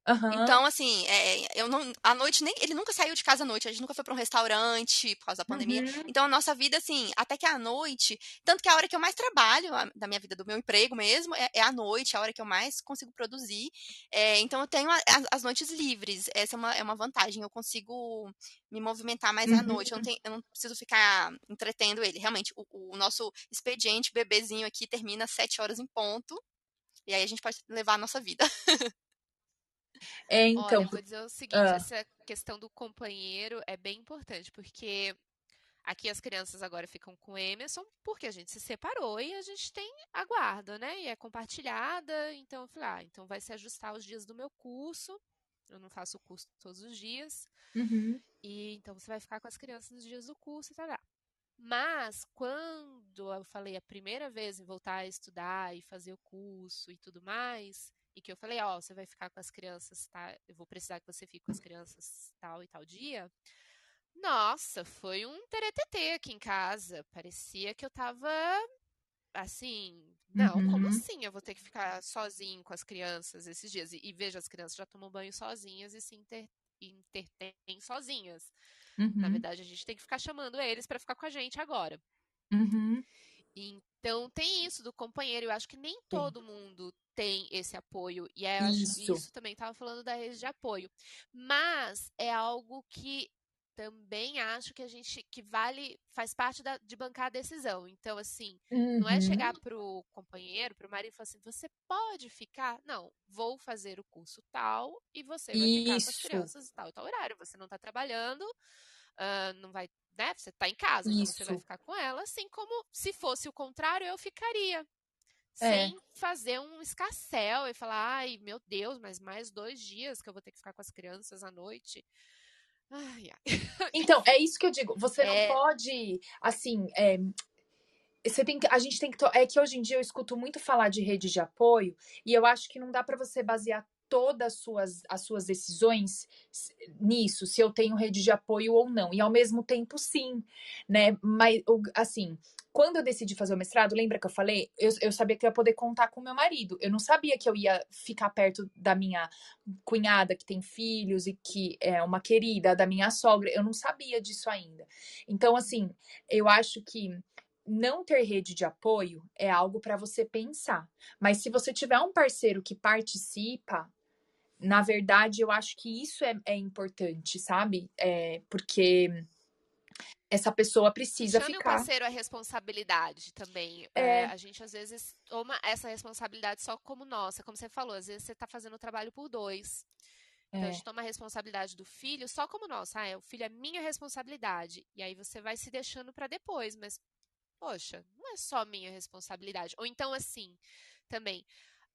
Uhum. Então, assim, é, eu não. À noite, nem. Ele nunca saiu de casa à noite. A gente nunca foi pra um restaurante por causa da pandemia. Uhum. Então, a nossa vida, assim, até que à noite. Tanto que a hora que eu mais trabalho, a, da minha vida, do meu emprego mesmo, é, é à noite, a hora que eu mais consigo produzir. É, então, eu tenho a, a, as noites livres. Essa é uma, é uma vantagem. Eu consigo me movimentar mais uhum. à noite. Eu não, tenho, eu não, preciso ficar entretendo ele. Realmente, o, o nosso expediente bebezinho aqui termina às sete horas em ponto. E aí a gente pode levar a nossa vida. (laughs) É, então. Olha, vou dizer o seguinte: ah. essa questão do companheiro é bem importante, porque aqui as crianças agora ficam com o Emerson porque a gente se separou e a gente tem a guarda, né? E é compartilhada. Então eu falei, ah, então vai se ajustar os dias do meu curso. Eu não faço o curso todos os dias. Uhum. E então você vai ficar com as crianças nos dias do curso e tal. Mas quando eu falei a primeira vez em voltar a estudar e fazer o curso e tudo mais, e que eu falei, ó, oh, você vai ficar com as crianças, tá? Eu vou precisar que você fique com as crianças tal e tal dia. Nossa, foi um teretetê aqui em casa. Parecia que eu tava assim, não, uhum. como assim? Eu vou ter que ficar sozinho com as crianças esses dias. E, e veja, as crianças já tomam banho sozinhas e se inter, intertêm sozinhas. Uhum. Na verdade, a gente tem que ficar chamando eles para ficar com a gente agora. Uhum. Então tem isso do companheiro. Eu acho que nem todo mundo tem esse apoio. E é, isso. isso também estava falando da rede de apoio. Mas é algo que também acho que a gente que vale faz parte da, de bancar a decisão. Então, assim, uhum. não é chegar uhum. pro companheiro, pro marido e falar assim, você pode ficar? Não, vou fazer o curso tal e você vai Isso. ficar com as crianças tal e tal horário. Você não está trabalhando, uh, não vai, né? Você está em casa, então você vai ficar com ela, assim como se fosse o contrário, eu ficaria. É. Sem fazer um escassel e falar, ai, meu Deus, mas mais dois dias que eu vou ter que ficar com as crianças à noite. Ai, ai. (laughs) Então, é isso que eu digo. Você é... não pode, assim, é, você tem que, a gente tem que é que hoje em dia eu escuto muito falar de rede de apoio e eu acho que não dá para você basear todas as suas, as suas decisões nisso, se eu tenho rede de apoio ou não. E ao mesmo tempo, sim, né? Mas, assim, quando eu decidi fazer o mestrado, lembra que eu falei? Eu, eu sabia que eu ia poder contar com meu marido. Eu não sabia que eu ia ficar perto da minha cunhada, que tem filhos e que é uma querida, da minha sogra. Eu não sabia disso ainda. Então, assim, eu acho que não ter rede de apoio é algo para você pensar. Mas se você tiver um parceiro que participa, na verdade, eu acho que isso é, é importante, sabe? É, porque essa pessoa precisa Chame ficar. o parceiro a responsabilidade também. É. É, a gente às vezes toma essa responsabilidade só como nossa, como você falou, às vezes você está fazendo o trabalho por dois. Então a é. gente toma a responsabilidade do filho só como nossa. Ah, é, o filho é minha responsabilidade. E aí você vai se deixando para depois, mas poxa, não é só minha responsabilidade. Ou então, assim, também,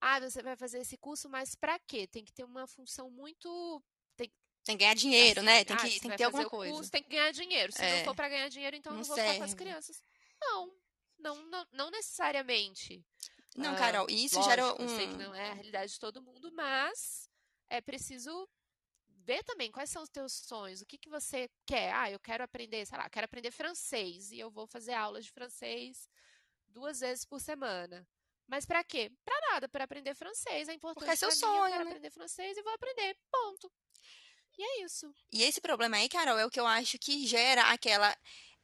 ah, você vai fazer esse curso, mas para quê? Tem que ter uma função muito. Tem, que ganhar dinheiro, né? assim, né? Tem que, ah, tem que ter alguma coisa. Curso, tem que ganhar dinheiro. Se é. não for para ganhar dinheiro, então não, não vou serve. ficar com as crianças. Não, não, não, não necessariamente. Não, Carol, ah, isso lógico, gera um. Eu sei que não é a realidade de todo mundo, mas é preciso ver também quais são os teus sonhos, o que, que você quer. Ah, eu quero aprender, sei lá, quero aprender francês e eu vou fazer aulas de francês duas vezes por semana. Mas para quê? Para nada, para aprender francês. É importante Porque é seu sonho, eu quero né? aprender francês e vou aprender. Ponto. E é isso. E esse problema aí, Carol, é o que eu acho que gera aquela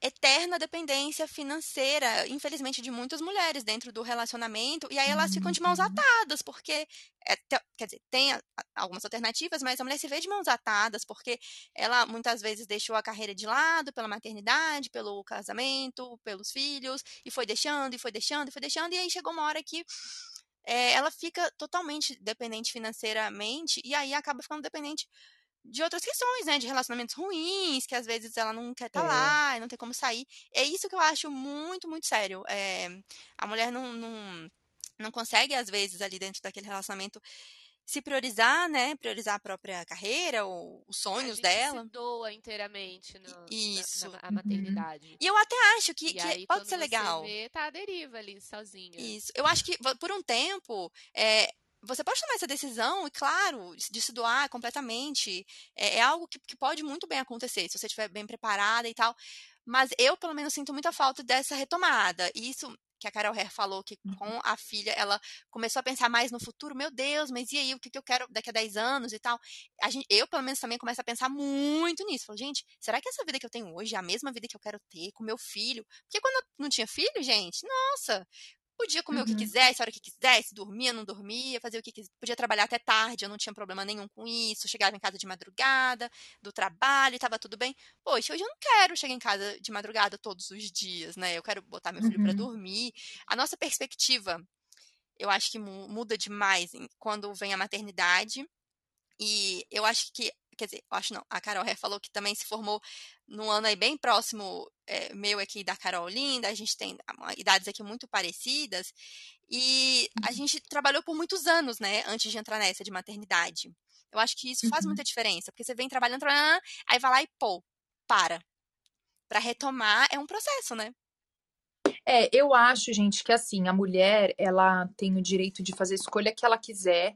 eterna dependência financeira, infelizmente, de muitas mulheres dentro do relacionamento, e aí elas ficam de mãos uhum. atadas, porque, é, quer dizer, tem algumas alternativas, mas a mulher se vê de mãos atadas, porque ela muitas vezes deixou a carreira de lado pela maternidade, pelo casamento, pelos filhos, e foi deixando, e foi deixando, e foi deixando, e aí chegou uma hora que é, ela fica totalmente dependente financeiramente, e aí acaba ficando dependente de outras questões, né? De relacionamentos ruins, que às vezes ela não quer estar tá é. lá, não tem como sair. É isso que eu acho muito, muito sério. É, a mulher não, não, não consegue, às vezes, ali dentro daquele relacionamento, se priorizar, né? Priorizar a própria carreira, ou os sonhos a dela. Se doa inteiramente no, Isso. Na, na, a maternidade. E eu até acho que, que aí, pode ser você legal. Vê, tá à deriva ali, sozinha. Isso. Eu acho que por um tempo. É, você pode tomar essa decisão, e claro, de se doar completamente. É, é algo que, que, pode muito bem acontecer, se você estiver bem preparada e tal. Mas eu, pelo menos, sinto muita falta dessa retomada. E isso que a Carol Herr falou, que com a filha ela começou a pensar mais no futuro. Meu Deus, mas e aí, o que, que eu quero daqui a 10 anos e tal? A gente, eu, pelo menos, também começo a pensar muito nisso. Falo, gente, será que essa vida que eu tenho hoje é a mesma vida que eu quero ter com meu filho? Porque quando eu não tinha filho, gente, nossa, Podia comer uhum. o que quisesse, a hora que quisesse, dormia, não dormia, fazia o que quisesse. Podia trabalhar até tarde, eu não tinha problema nenhum com isso. Chegava em casa de madrugada, do trabalho, estava tudo bem. Poxa, hoje eu não quero chegar em casa de madrugada todos os dias, né? Eu quero botar meu filho uhum. para dormir. A nossa perspectiva, eu acho que muda demais quando vem a maternidade. E eu acho que quer dizer, eu acho não, a Carol Ré falou que também se formou num ano aí bem próximo é, meu aqui da Carol Linda, a gente tem idades aqui muito parecidas, e a Uhum. gente trabalhou por muitos anos, né, antes de entrar nessa de maternidade. Eu acho que isso faz Uhum. muita diferença, porque você vem trabalhando, trabalhando, aí vai lá e pô, para. Para retomar é um processo, né? É, eu acho, gente, que assim, a mulher, ela tem o direito de fazer a escolha que ela quiser,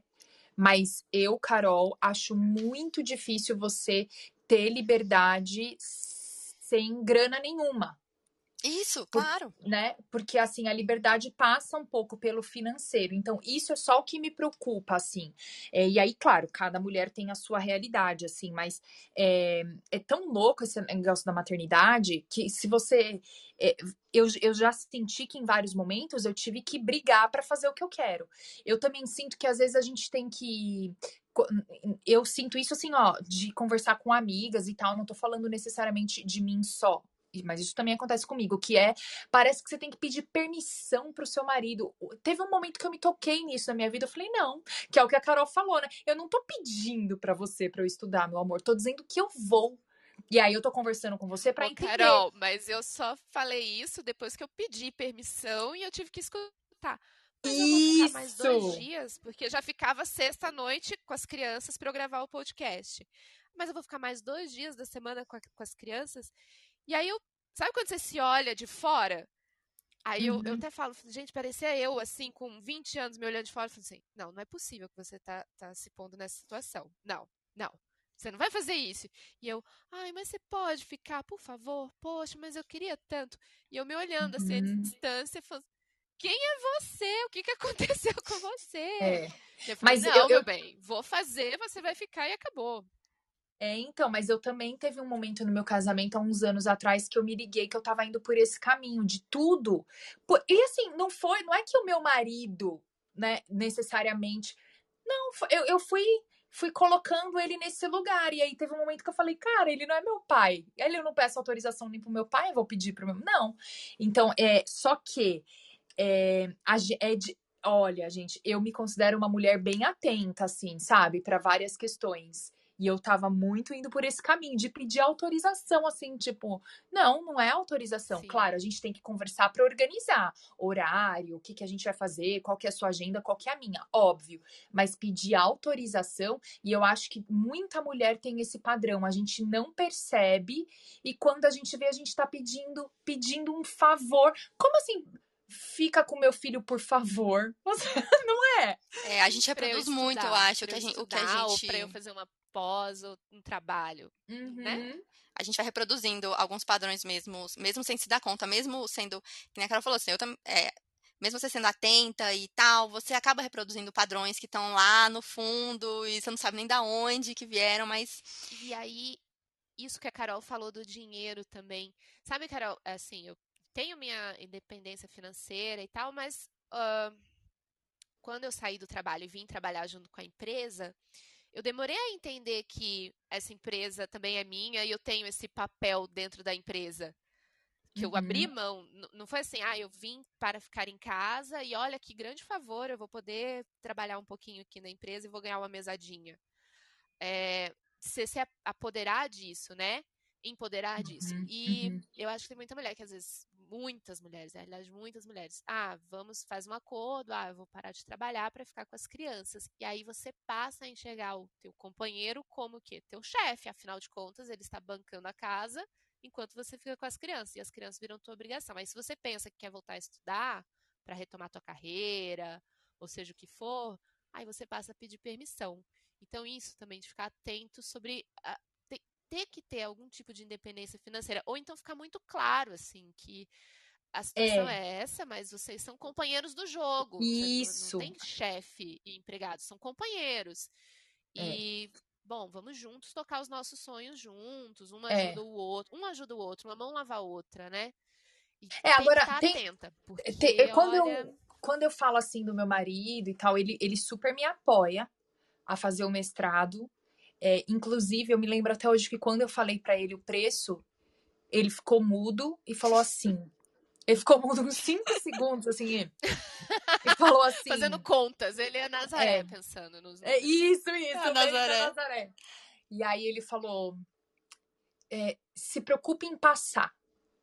mas eu, Carol, acho muito difícil você ter liberdade sem grana nenhuma. Isso, Por- claro. né? Porque assim, a liberdade passa um pouco pelo financeiro. Então, isso é só o que me preocupa, assim. É, e aí, claro, cada mulher tem a sua realidade, assim, mas é, é tão louco esse negócio da maternidade que se você. é, eu, eu já senti que em vários momentos eu tive que brigar para fazer o que eu quero. Eu também sinto que às vezes a gente tem que. Eu sinto isso assim, ó, de conversar com amigas e tal. Não tô falando necessariamente de mim só, mas isso também acontece comigo, que é, parece que você tem que pedir permissão pro seu marido. Teve um momento que eu me toquei nisso na minha vida, eu falei, não, que é o que a Carol falou, né? Eu não tô pedindo pra você pra eu estudar, meu amor, tô dizendo que eu vou. E aí eu tô conversando com você pra Ô, entender. Carol, mas eu só falei isso depois que eu pedi permissão e eu tive que escutar. Mas eu vou ficar mais dois Isso! dias, porque eu já ficava sexta-noite com as crianças para eu gravar o podcast. Mas eu vou ficar mais dois dias da semana com, a- com as crianças. E aí eu. Sabe quando você se olha de fora? Aí eu, eu Uhum. até falo, gente, parecia eu, assim, com 20 anos me olhando de fora, e falando assim, não, não é possível que você tá, tá se pondo nessa situação. Não, não. Você não vai fazer isso. E eu, ai, mas você pode ficar, por favor? Poxa, mas eu queria tanto. E eu me olhando assim, à Uhum. distância, falando, quem é você? O que, que (laughs) aconteceu com você? É. Eu falei, Mas não, eu- meu eu- bem, vou fazer, você vai ficar e acabou. É, então, mas eu também teve um momento no meu casamento há uns anos atrás que eu me liguei que eu tava indo por esse caminho de tudo. E assim, não foi, não é que o meu marido, né, necessariamente. Não, eu, eu fui fui colocando ele nesse lugar. E aí teve um momento que eu falei, cara, ele não é meu pai. Ele eu não peço autorização nem pro meu pai, eu vou pedir pro meu. Não. Então, é, só que é, a é de, olha, gente, eu me considero uma mulher bem atenta, assim, sabe, para várias questões. E eu tava muito indo por esse caminho de pedir autorização, assim, tipo, não, não é autorização. Sim. Claro, a gente tem que conversar para organizar horário, o que, que a gente vai fazer, qual que é a sua agenda, qual que é a minha, óbvio. Mas pedir autorização, e eu acho que muita mulher tem esse padrão, a gente não percebe, e quando a gente vê, a gente tá pedindo, pedindo um favor. Como assim? Fica com meu filho, por favor. (laughs) Não é? É, a gente eu reproduz muito, eu estudar, acho, o que a eu gente, o que a estudar, ou gente pra eu fazer uma pós ou um trabalho. Né? Uhum. a gente vai reproduzindo alguns padrões mesmo, mesmo sem se dar conta, mesmo sendo, que nem a Carol falou assim, eu também, é, mesmo você sendo atenta e tal, você acaba reproduzindo padrões que estão lá no fundo e você não sabe nem da onde que vieram, mas E aí, isso que a Carol falou do dinheiro também. Sabe, Carol, assim, eu tenho minha independência financeira e tal, mas ah, quando eu saí do trabalho e vim trabalhar junto com a empresa, eu demorei a entender que essa empresa também é minha e eu tenho esse papel dentro da empresa. Que eu abri Uhum. mão. Não foi assim, ah, eu vim para ficar em casa e olha que grande favor, eu vou poder trabalhar um pouquinho aqui na empresa e vou ganhar uma mesadinha. É, você se ap- apoderar disso, né? Empoderar disso. Uhum, E uhum. eu acho que tem muita mulher que às vezes muitas mulheres, na realidade, muitas mulheres. Ah, vamos, faz um acordo, ah, eu vou parar de trabalhar para ficar com as crianças. E aí você passa a enxergar o teu companheiro como o quê? Teu chefe, afinal de contas, ele está bancando a casa enquanto você fica com as crianças. E as crianças viram tua obrigação. Mas se você pensa que quer voltar a estudar para retomar tua carreira, ou seja o que for, aí você passa a pedir permissão. Então, isso também de ficar atento sobre ter, que ter algum tipo de independência financeira. Ou então ficar muito claro, assim, que a situação é. é, essa, mas vocês são companheiros do jogo. Isso. Não, tem chefe e empregado, são companheiros. E, é. bom, vamos juntos tocar os nossos sonhos juntos. Um é. ajuda é. o outro, um ajuda o outro, uma mão lava a outra, né? E é, agora tem, atenta, porque, tem, quando olha... eu quando eu falo assim do meu marido e tal, ele, ele super me apoia a fazer o mestrado. É, inclusive, eu me lembro até hoje que quando eu falei para ele o preço, ele ficou mudo e falou (laughs) assim. Ele ficou mudo uns 5 segundos, assim. E falou assim. Fazendo contas. Ele é Nazaré, é, pensando nos. É isso, isso. É Nazaré. Nazaré. E aí ele falou: é, se preocupe em passar.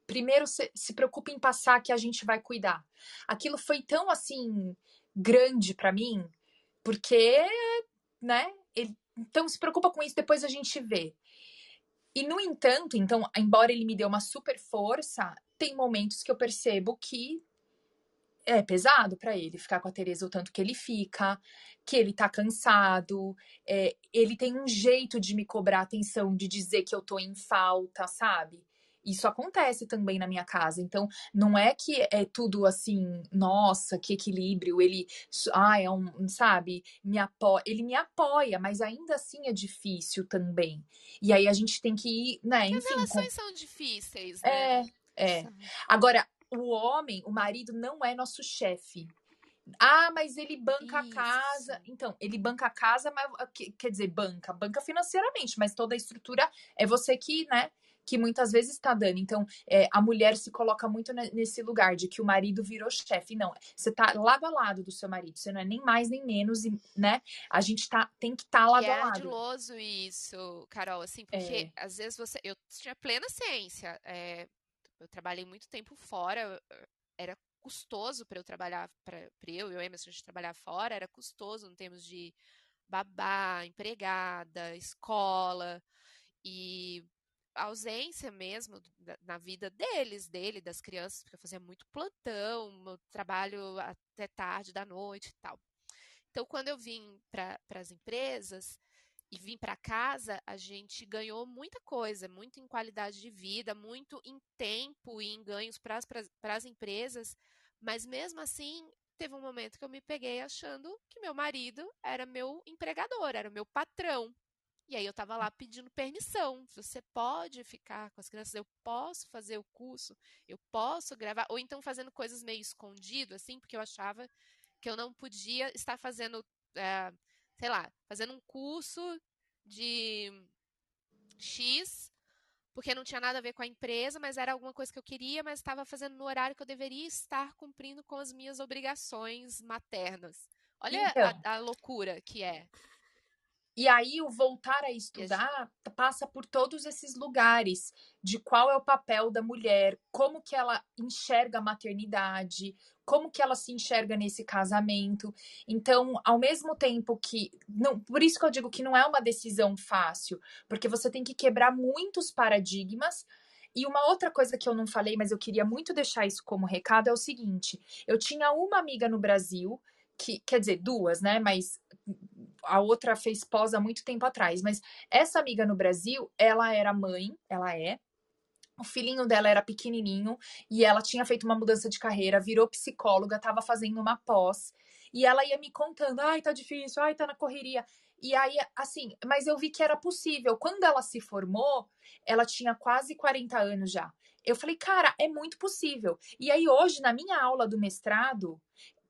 Primeiro se, se preocupe em passar que a gente vai cuidar. Aquilo foi tão assim grande para mim, porque, né? Ele, então se preocupa com isso, depois a gente vê. E no entanto, então, embora ele me dê uma super força, tem momentos que eu percebo que é pesado para ele ficar com a Tereza o tanto que ele fica, que ele tá cansado, é, ele tem um jeito de me cobrar atenção, de dizer que eu tô em falta, sabe? Isso acontece também na minha casa. Então, não é que é tudo assim, nossa, que equilíbrio. Ele, ah, é um, sabe, me apoia. Ele me apoia, mas ainda assim é difícil também. E aí a gente tem que ir, né, enfim. As relações com... são difíceis, né? É, é. Agora, o homem, o marido, não é nosso chefe. Ah, mas ele banca Isso. a casa. Então, ele banca a casa, mas quer dizer, banca, banca financeiramente, mas toda a estrutura é você que, né? Que muitas vezes está dando. Então, é, a mulher se coloca muito nesse lugar de que o marido virou chefe. Não, você tá lado a lado do seu marido, você não é nem mais nem menos, né? A gente tá, tem que estar tá lado e a é lado. É ardiloso isso, Carol, assim, porque é. às vezes você. Eu tinha plena ciência. É, eu trabalhei muito tempo fora, era custoso para eu trabalhar, para eu e o Emerson, a gente trabalhar fora, era custoso em termos de babá, empregada, escola. E ausência mesmo na vida deles, dele, das crianças, porque eu fazia muito plantão, trabalho até tarde da noite e tal. Então, quando eu vim para as empresas e vim para casa, a gente ganhou muita coisa, muito em qualidade de vida, muito em tempo e em ganhos para as empresas, mas mesmo assim, teve um momento que eu me peguei achando que meu marido era meu empregador, era meu patrão. E aí eu estava lá pedindo permissão. Você pode ficar com as crianças, eu posso fazer o curso, eu posso gravar, ou então fazendo coisas meio escondido, assim, porque eu achava que eu não podia estar fazendo, é, sei lá, fazendo um curso de X, porque não tinha nada a ver com a empresa, mas era alguma coisa que eu queria, mas estava fazendo no horário que eu deveria estar cumprindo com as minhas obrigações maternas. Olha então, a, a loucura que é. E aí o voltar a estudar passa por todos esses lugares de qual é o papel da mulher, como que ela enxerga a maternidade, como que ela se enxerga nesse casamento. Então, ao mesmo tempo que não, por isso que eu digo que não é uma decisão fácil, porque você tem que quebrar muitos paradigmas. E uma outra coisa que eu não falei, mas eu queria muito deixar isso como recado é o seguinte: eu tinha uma amiga no Brasil que, quer dizer, duas, né? Mas a outra fez pós há muito tempo atrás. Mas essa amiga no Brasil, ela era mãe, ela é. O filhinho dela era pequenininho e ela tinha feito uma mudança de carreira, virou psicóloga, estava fazendo uma pós. E ela ia me contando: ai, tá difícil, ai, tá na correria. E aí, assim, mas eu vi que era possível. Quando ela se formou, ela tinha quase 40 anos já. Eu falei, cara, é muito possível. E aí, hoje, na minha aula do mestrado,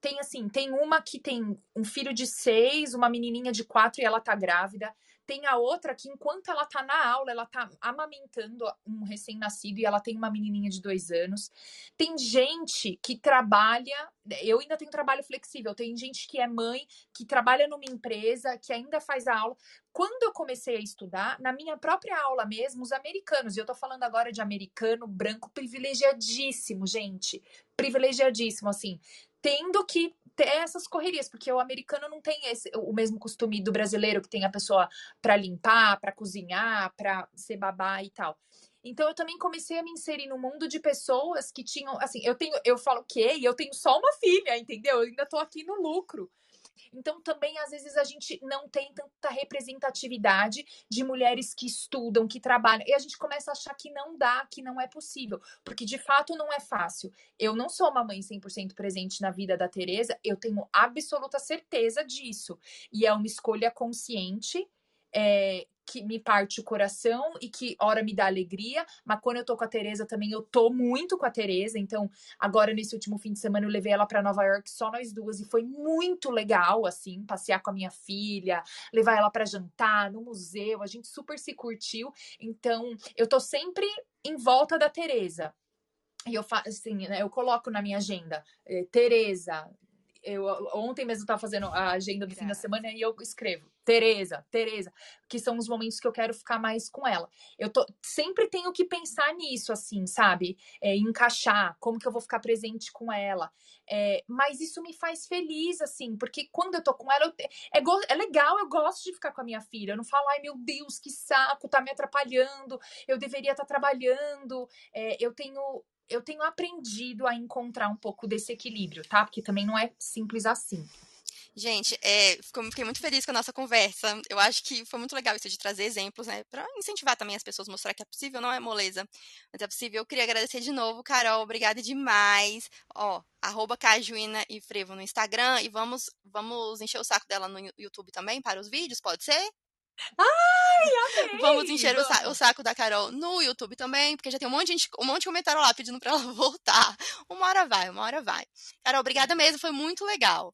tem assim, tem uma que tem um filho de seis, uma menininha de quatro e ela tá grávida. Tem a outra que, enquanto ela tá na aula, ela tá amamentando um recém-nascido e ela tem uma menininha de dois anos. Tem gente que trabalha. Eu ainda tenho trabalho flexível. Tem gente que é mãe, que trabalha numa empresa, que ainda faz a aula. Quando eu comecei a estudar, na minha própria aula mesmo, os americanos, e eu tô falando agora de americano branco privilegiadíssimo, gente. Privilegiadíssimo, assim tendo que ter essas correrias, porque o americano não tem esse, o mesmo costume do brasileiro, que tem a pessoa para limpar, para cozinhar, para ser babá e tal. Então eu também comecei a me inserir no mundo de pessoas que tinham, assim, eu tenho, eu falo que eu tenho só uma filha, entendeu? Eu ainda tô aqui no lucro. Então, também, às vezes, a gente não tem tanta representatividade de mulheres que estudam, que trabalham, e a gente começa a achar que não dá, que não é possível, porque de fato não é fácil. Eu não sou uma mãe 100% presente na vida da Tereza, eu tenho absoluta certeza disso, e é uma escolha consciente. É, que me parte o coração e que hora me dá alegria, mas quando eu tô com a Tereza também eu tô muito com a Tereza, então agora nesse último fim de semana eu levei ela para Nova York só nós duas e foi muito legal assim, passear com a minha filha, levar ela para jantar no museu, a gente super se curtiu. Então, eu tô sempre em volta da Tereza. E eu faço assim, né, eu coloco na minha agenda, eh, Tereza, eu ontem mesmo estava fazendo a agenda do Graças. fim da semana e eu escrevo Tereza, Tereza, que são os momentos que eu quero ficar mais com ela. Eu tô, sempre tenho que pensar nisso, assim, sabe? É, encaixar, como que eu vou ficar presente com ela. É, mas isso me faz feliz, assim, porque quando eu tô com ela, eu, é, é legal, eu gosto de ficar com a minha filha. Eu não falo, ai meu Deus, que saco, tá me atrapalhando, eu deveria estar tá trabalhando. É, eu tenho eu tenho aprendido a encontrar um pouco desse equilíbrio, tá? Porque também não é simples assim. Gente, é, fiquei muito feliz com a nossa conversa. Eu acho que foi muito legal isso de trazer exemplos, né? Pra incentivar também as pessoas, mostrar que é possível, não é moleza, mas é possível. Eu queria agradecer de novo, Carol. Obrigada demais. Ó, arroba Cajuína e Frevo no Instagram. E vamos, vamos encher o saco dela no YouTube também para os vídeos, pode ser? Ai, amei! Vamos encher. O, saco, o, saco da Carol no YouTube também, porque já tem um monte de gente, um monte de comentário lá pedindo pra ela (laughs) voltar. Uma hora vai, uma hora vai. Carol, obrigada mesmo, foi muito legal.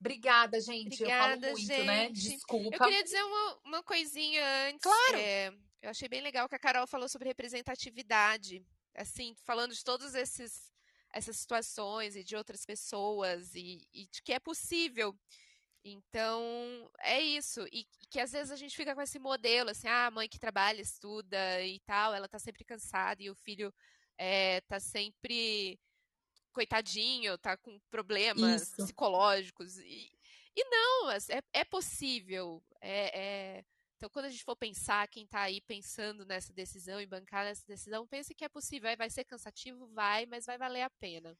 Obrigada, gente. Obrigada, eu falo muito, né? gente. né? Desculpa. Eu queria dizer uma, uma coisinha antes. Claro. É, eu achei bem legal que a Carol falou sobre representatividade. Assim, falando de todas esses, essas situações e de outras pessoas e, e de que é possível então, é isso. E que às vezes a gente fica com esse modelo, assim, ah, a mãe que trabalha, estuda e tal, ela tá sempre cansada e o filho é, tá sempre coitadinho, tá com problemas isso. psicológicos. E, e não, é, é possível. É, é, Então, quando a gente for pensar, quem tá aí pensando nessa decisão e bancar nessa decisão, pense que é possível. Vai ser cansativo? Vai, mas vai valer a pena.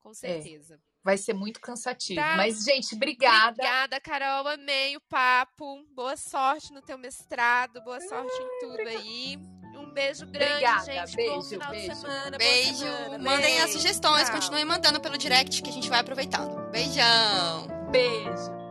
Com é. certeza. É vai ser muito cansativo. Tá. Mas, gente, obrigada. Obrigada, Carol. Amei o papo. Boa sorte no teu mestrado. Boa sorte em tudo aí. Um beijo grande, obrigada. gente. Beijo, Bom final beijo. de semana. Beijo. Semana. Mandem beijo. as sugestões. Tchau. Continuem mandando pelo direct que a gente vai aproveitando. Beijão. Beijo.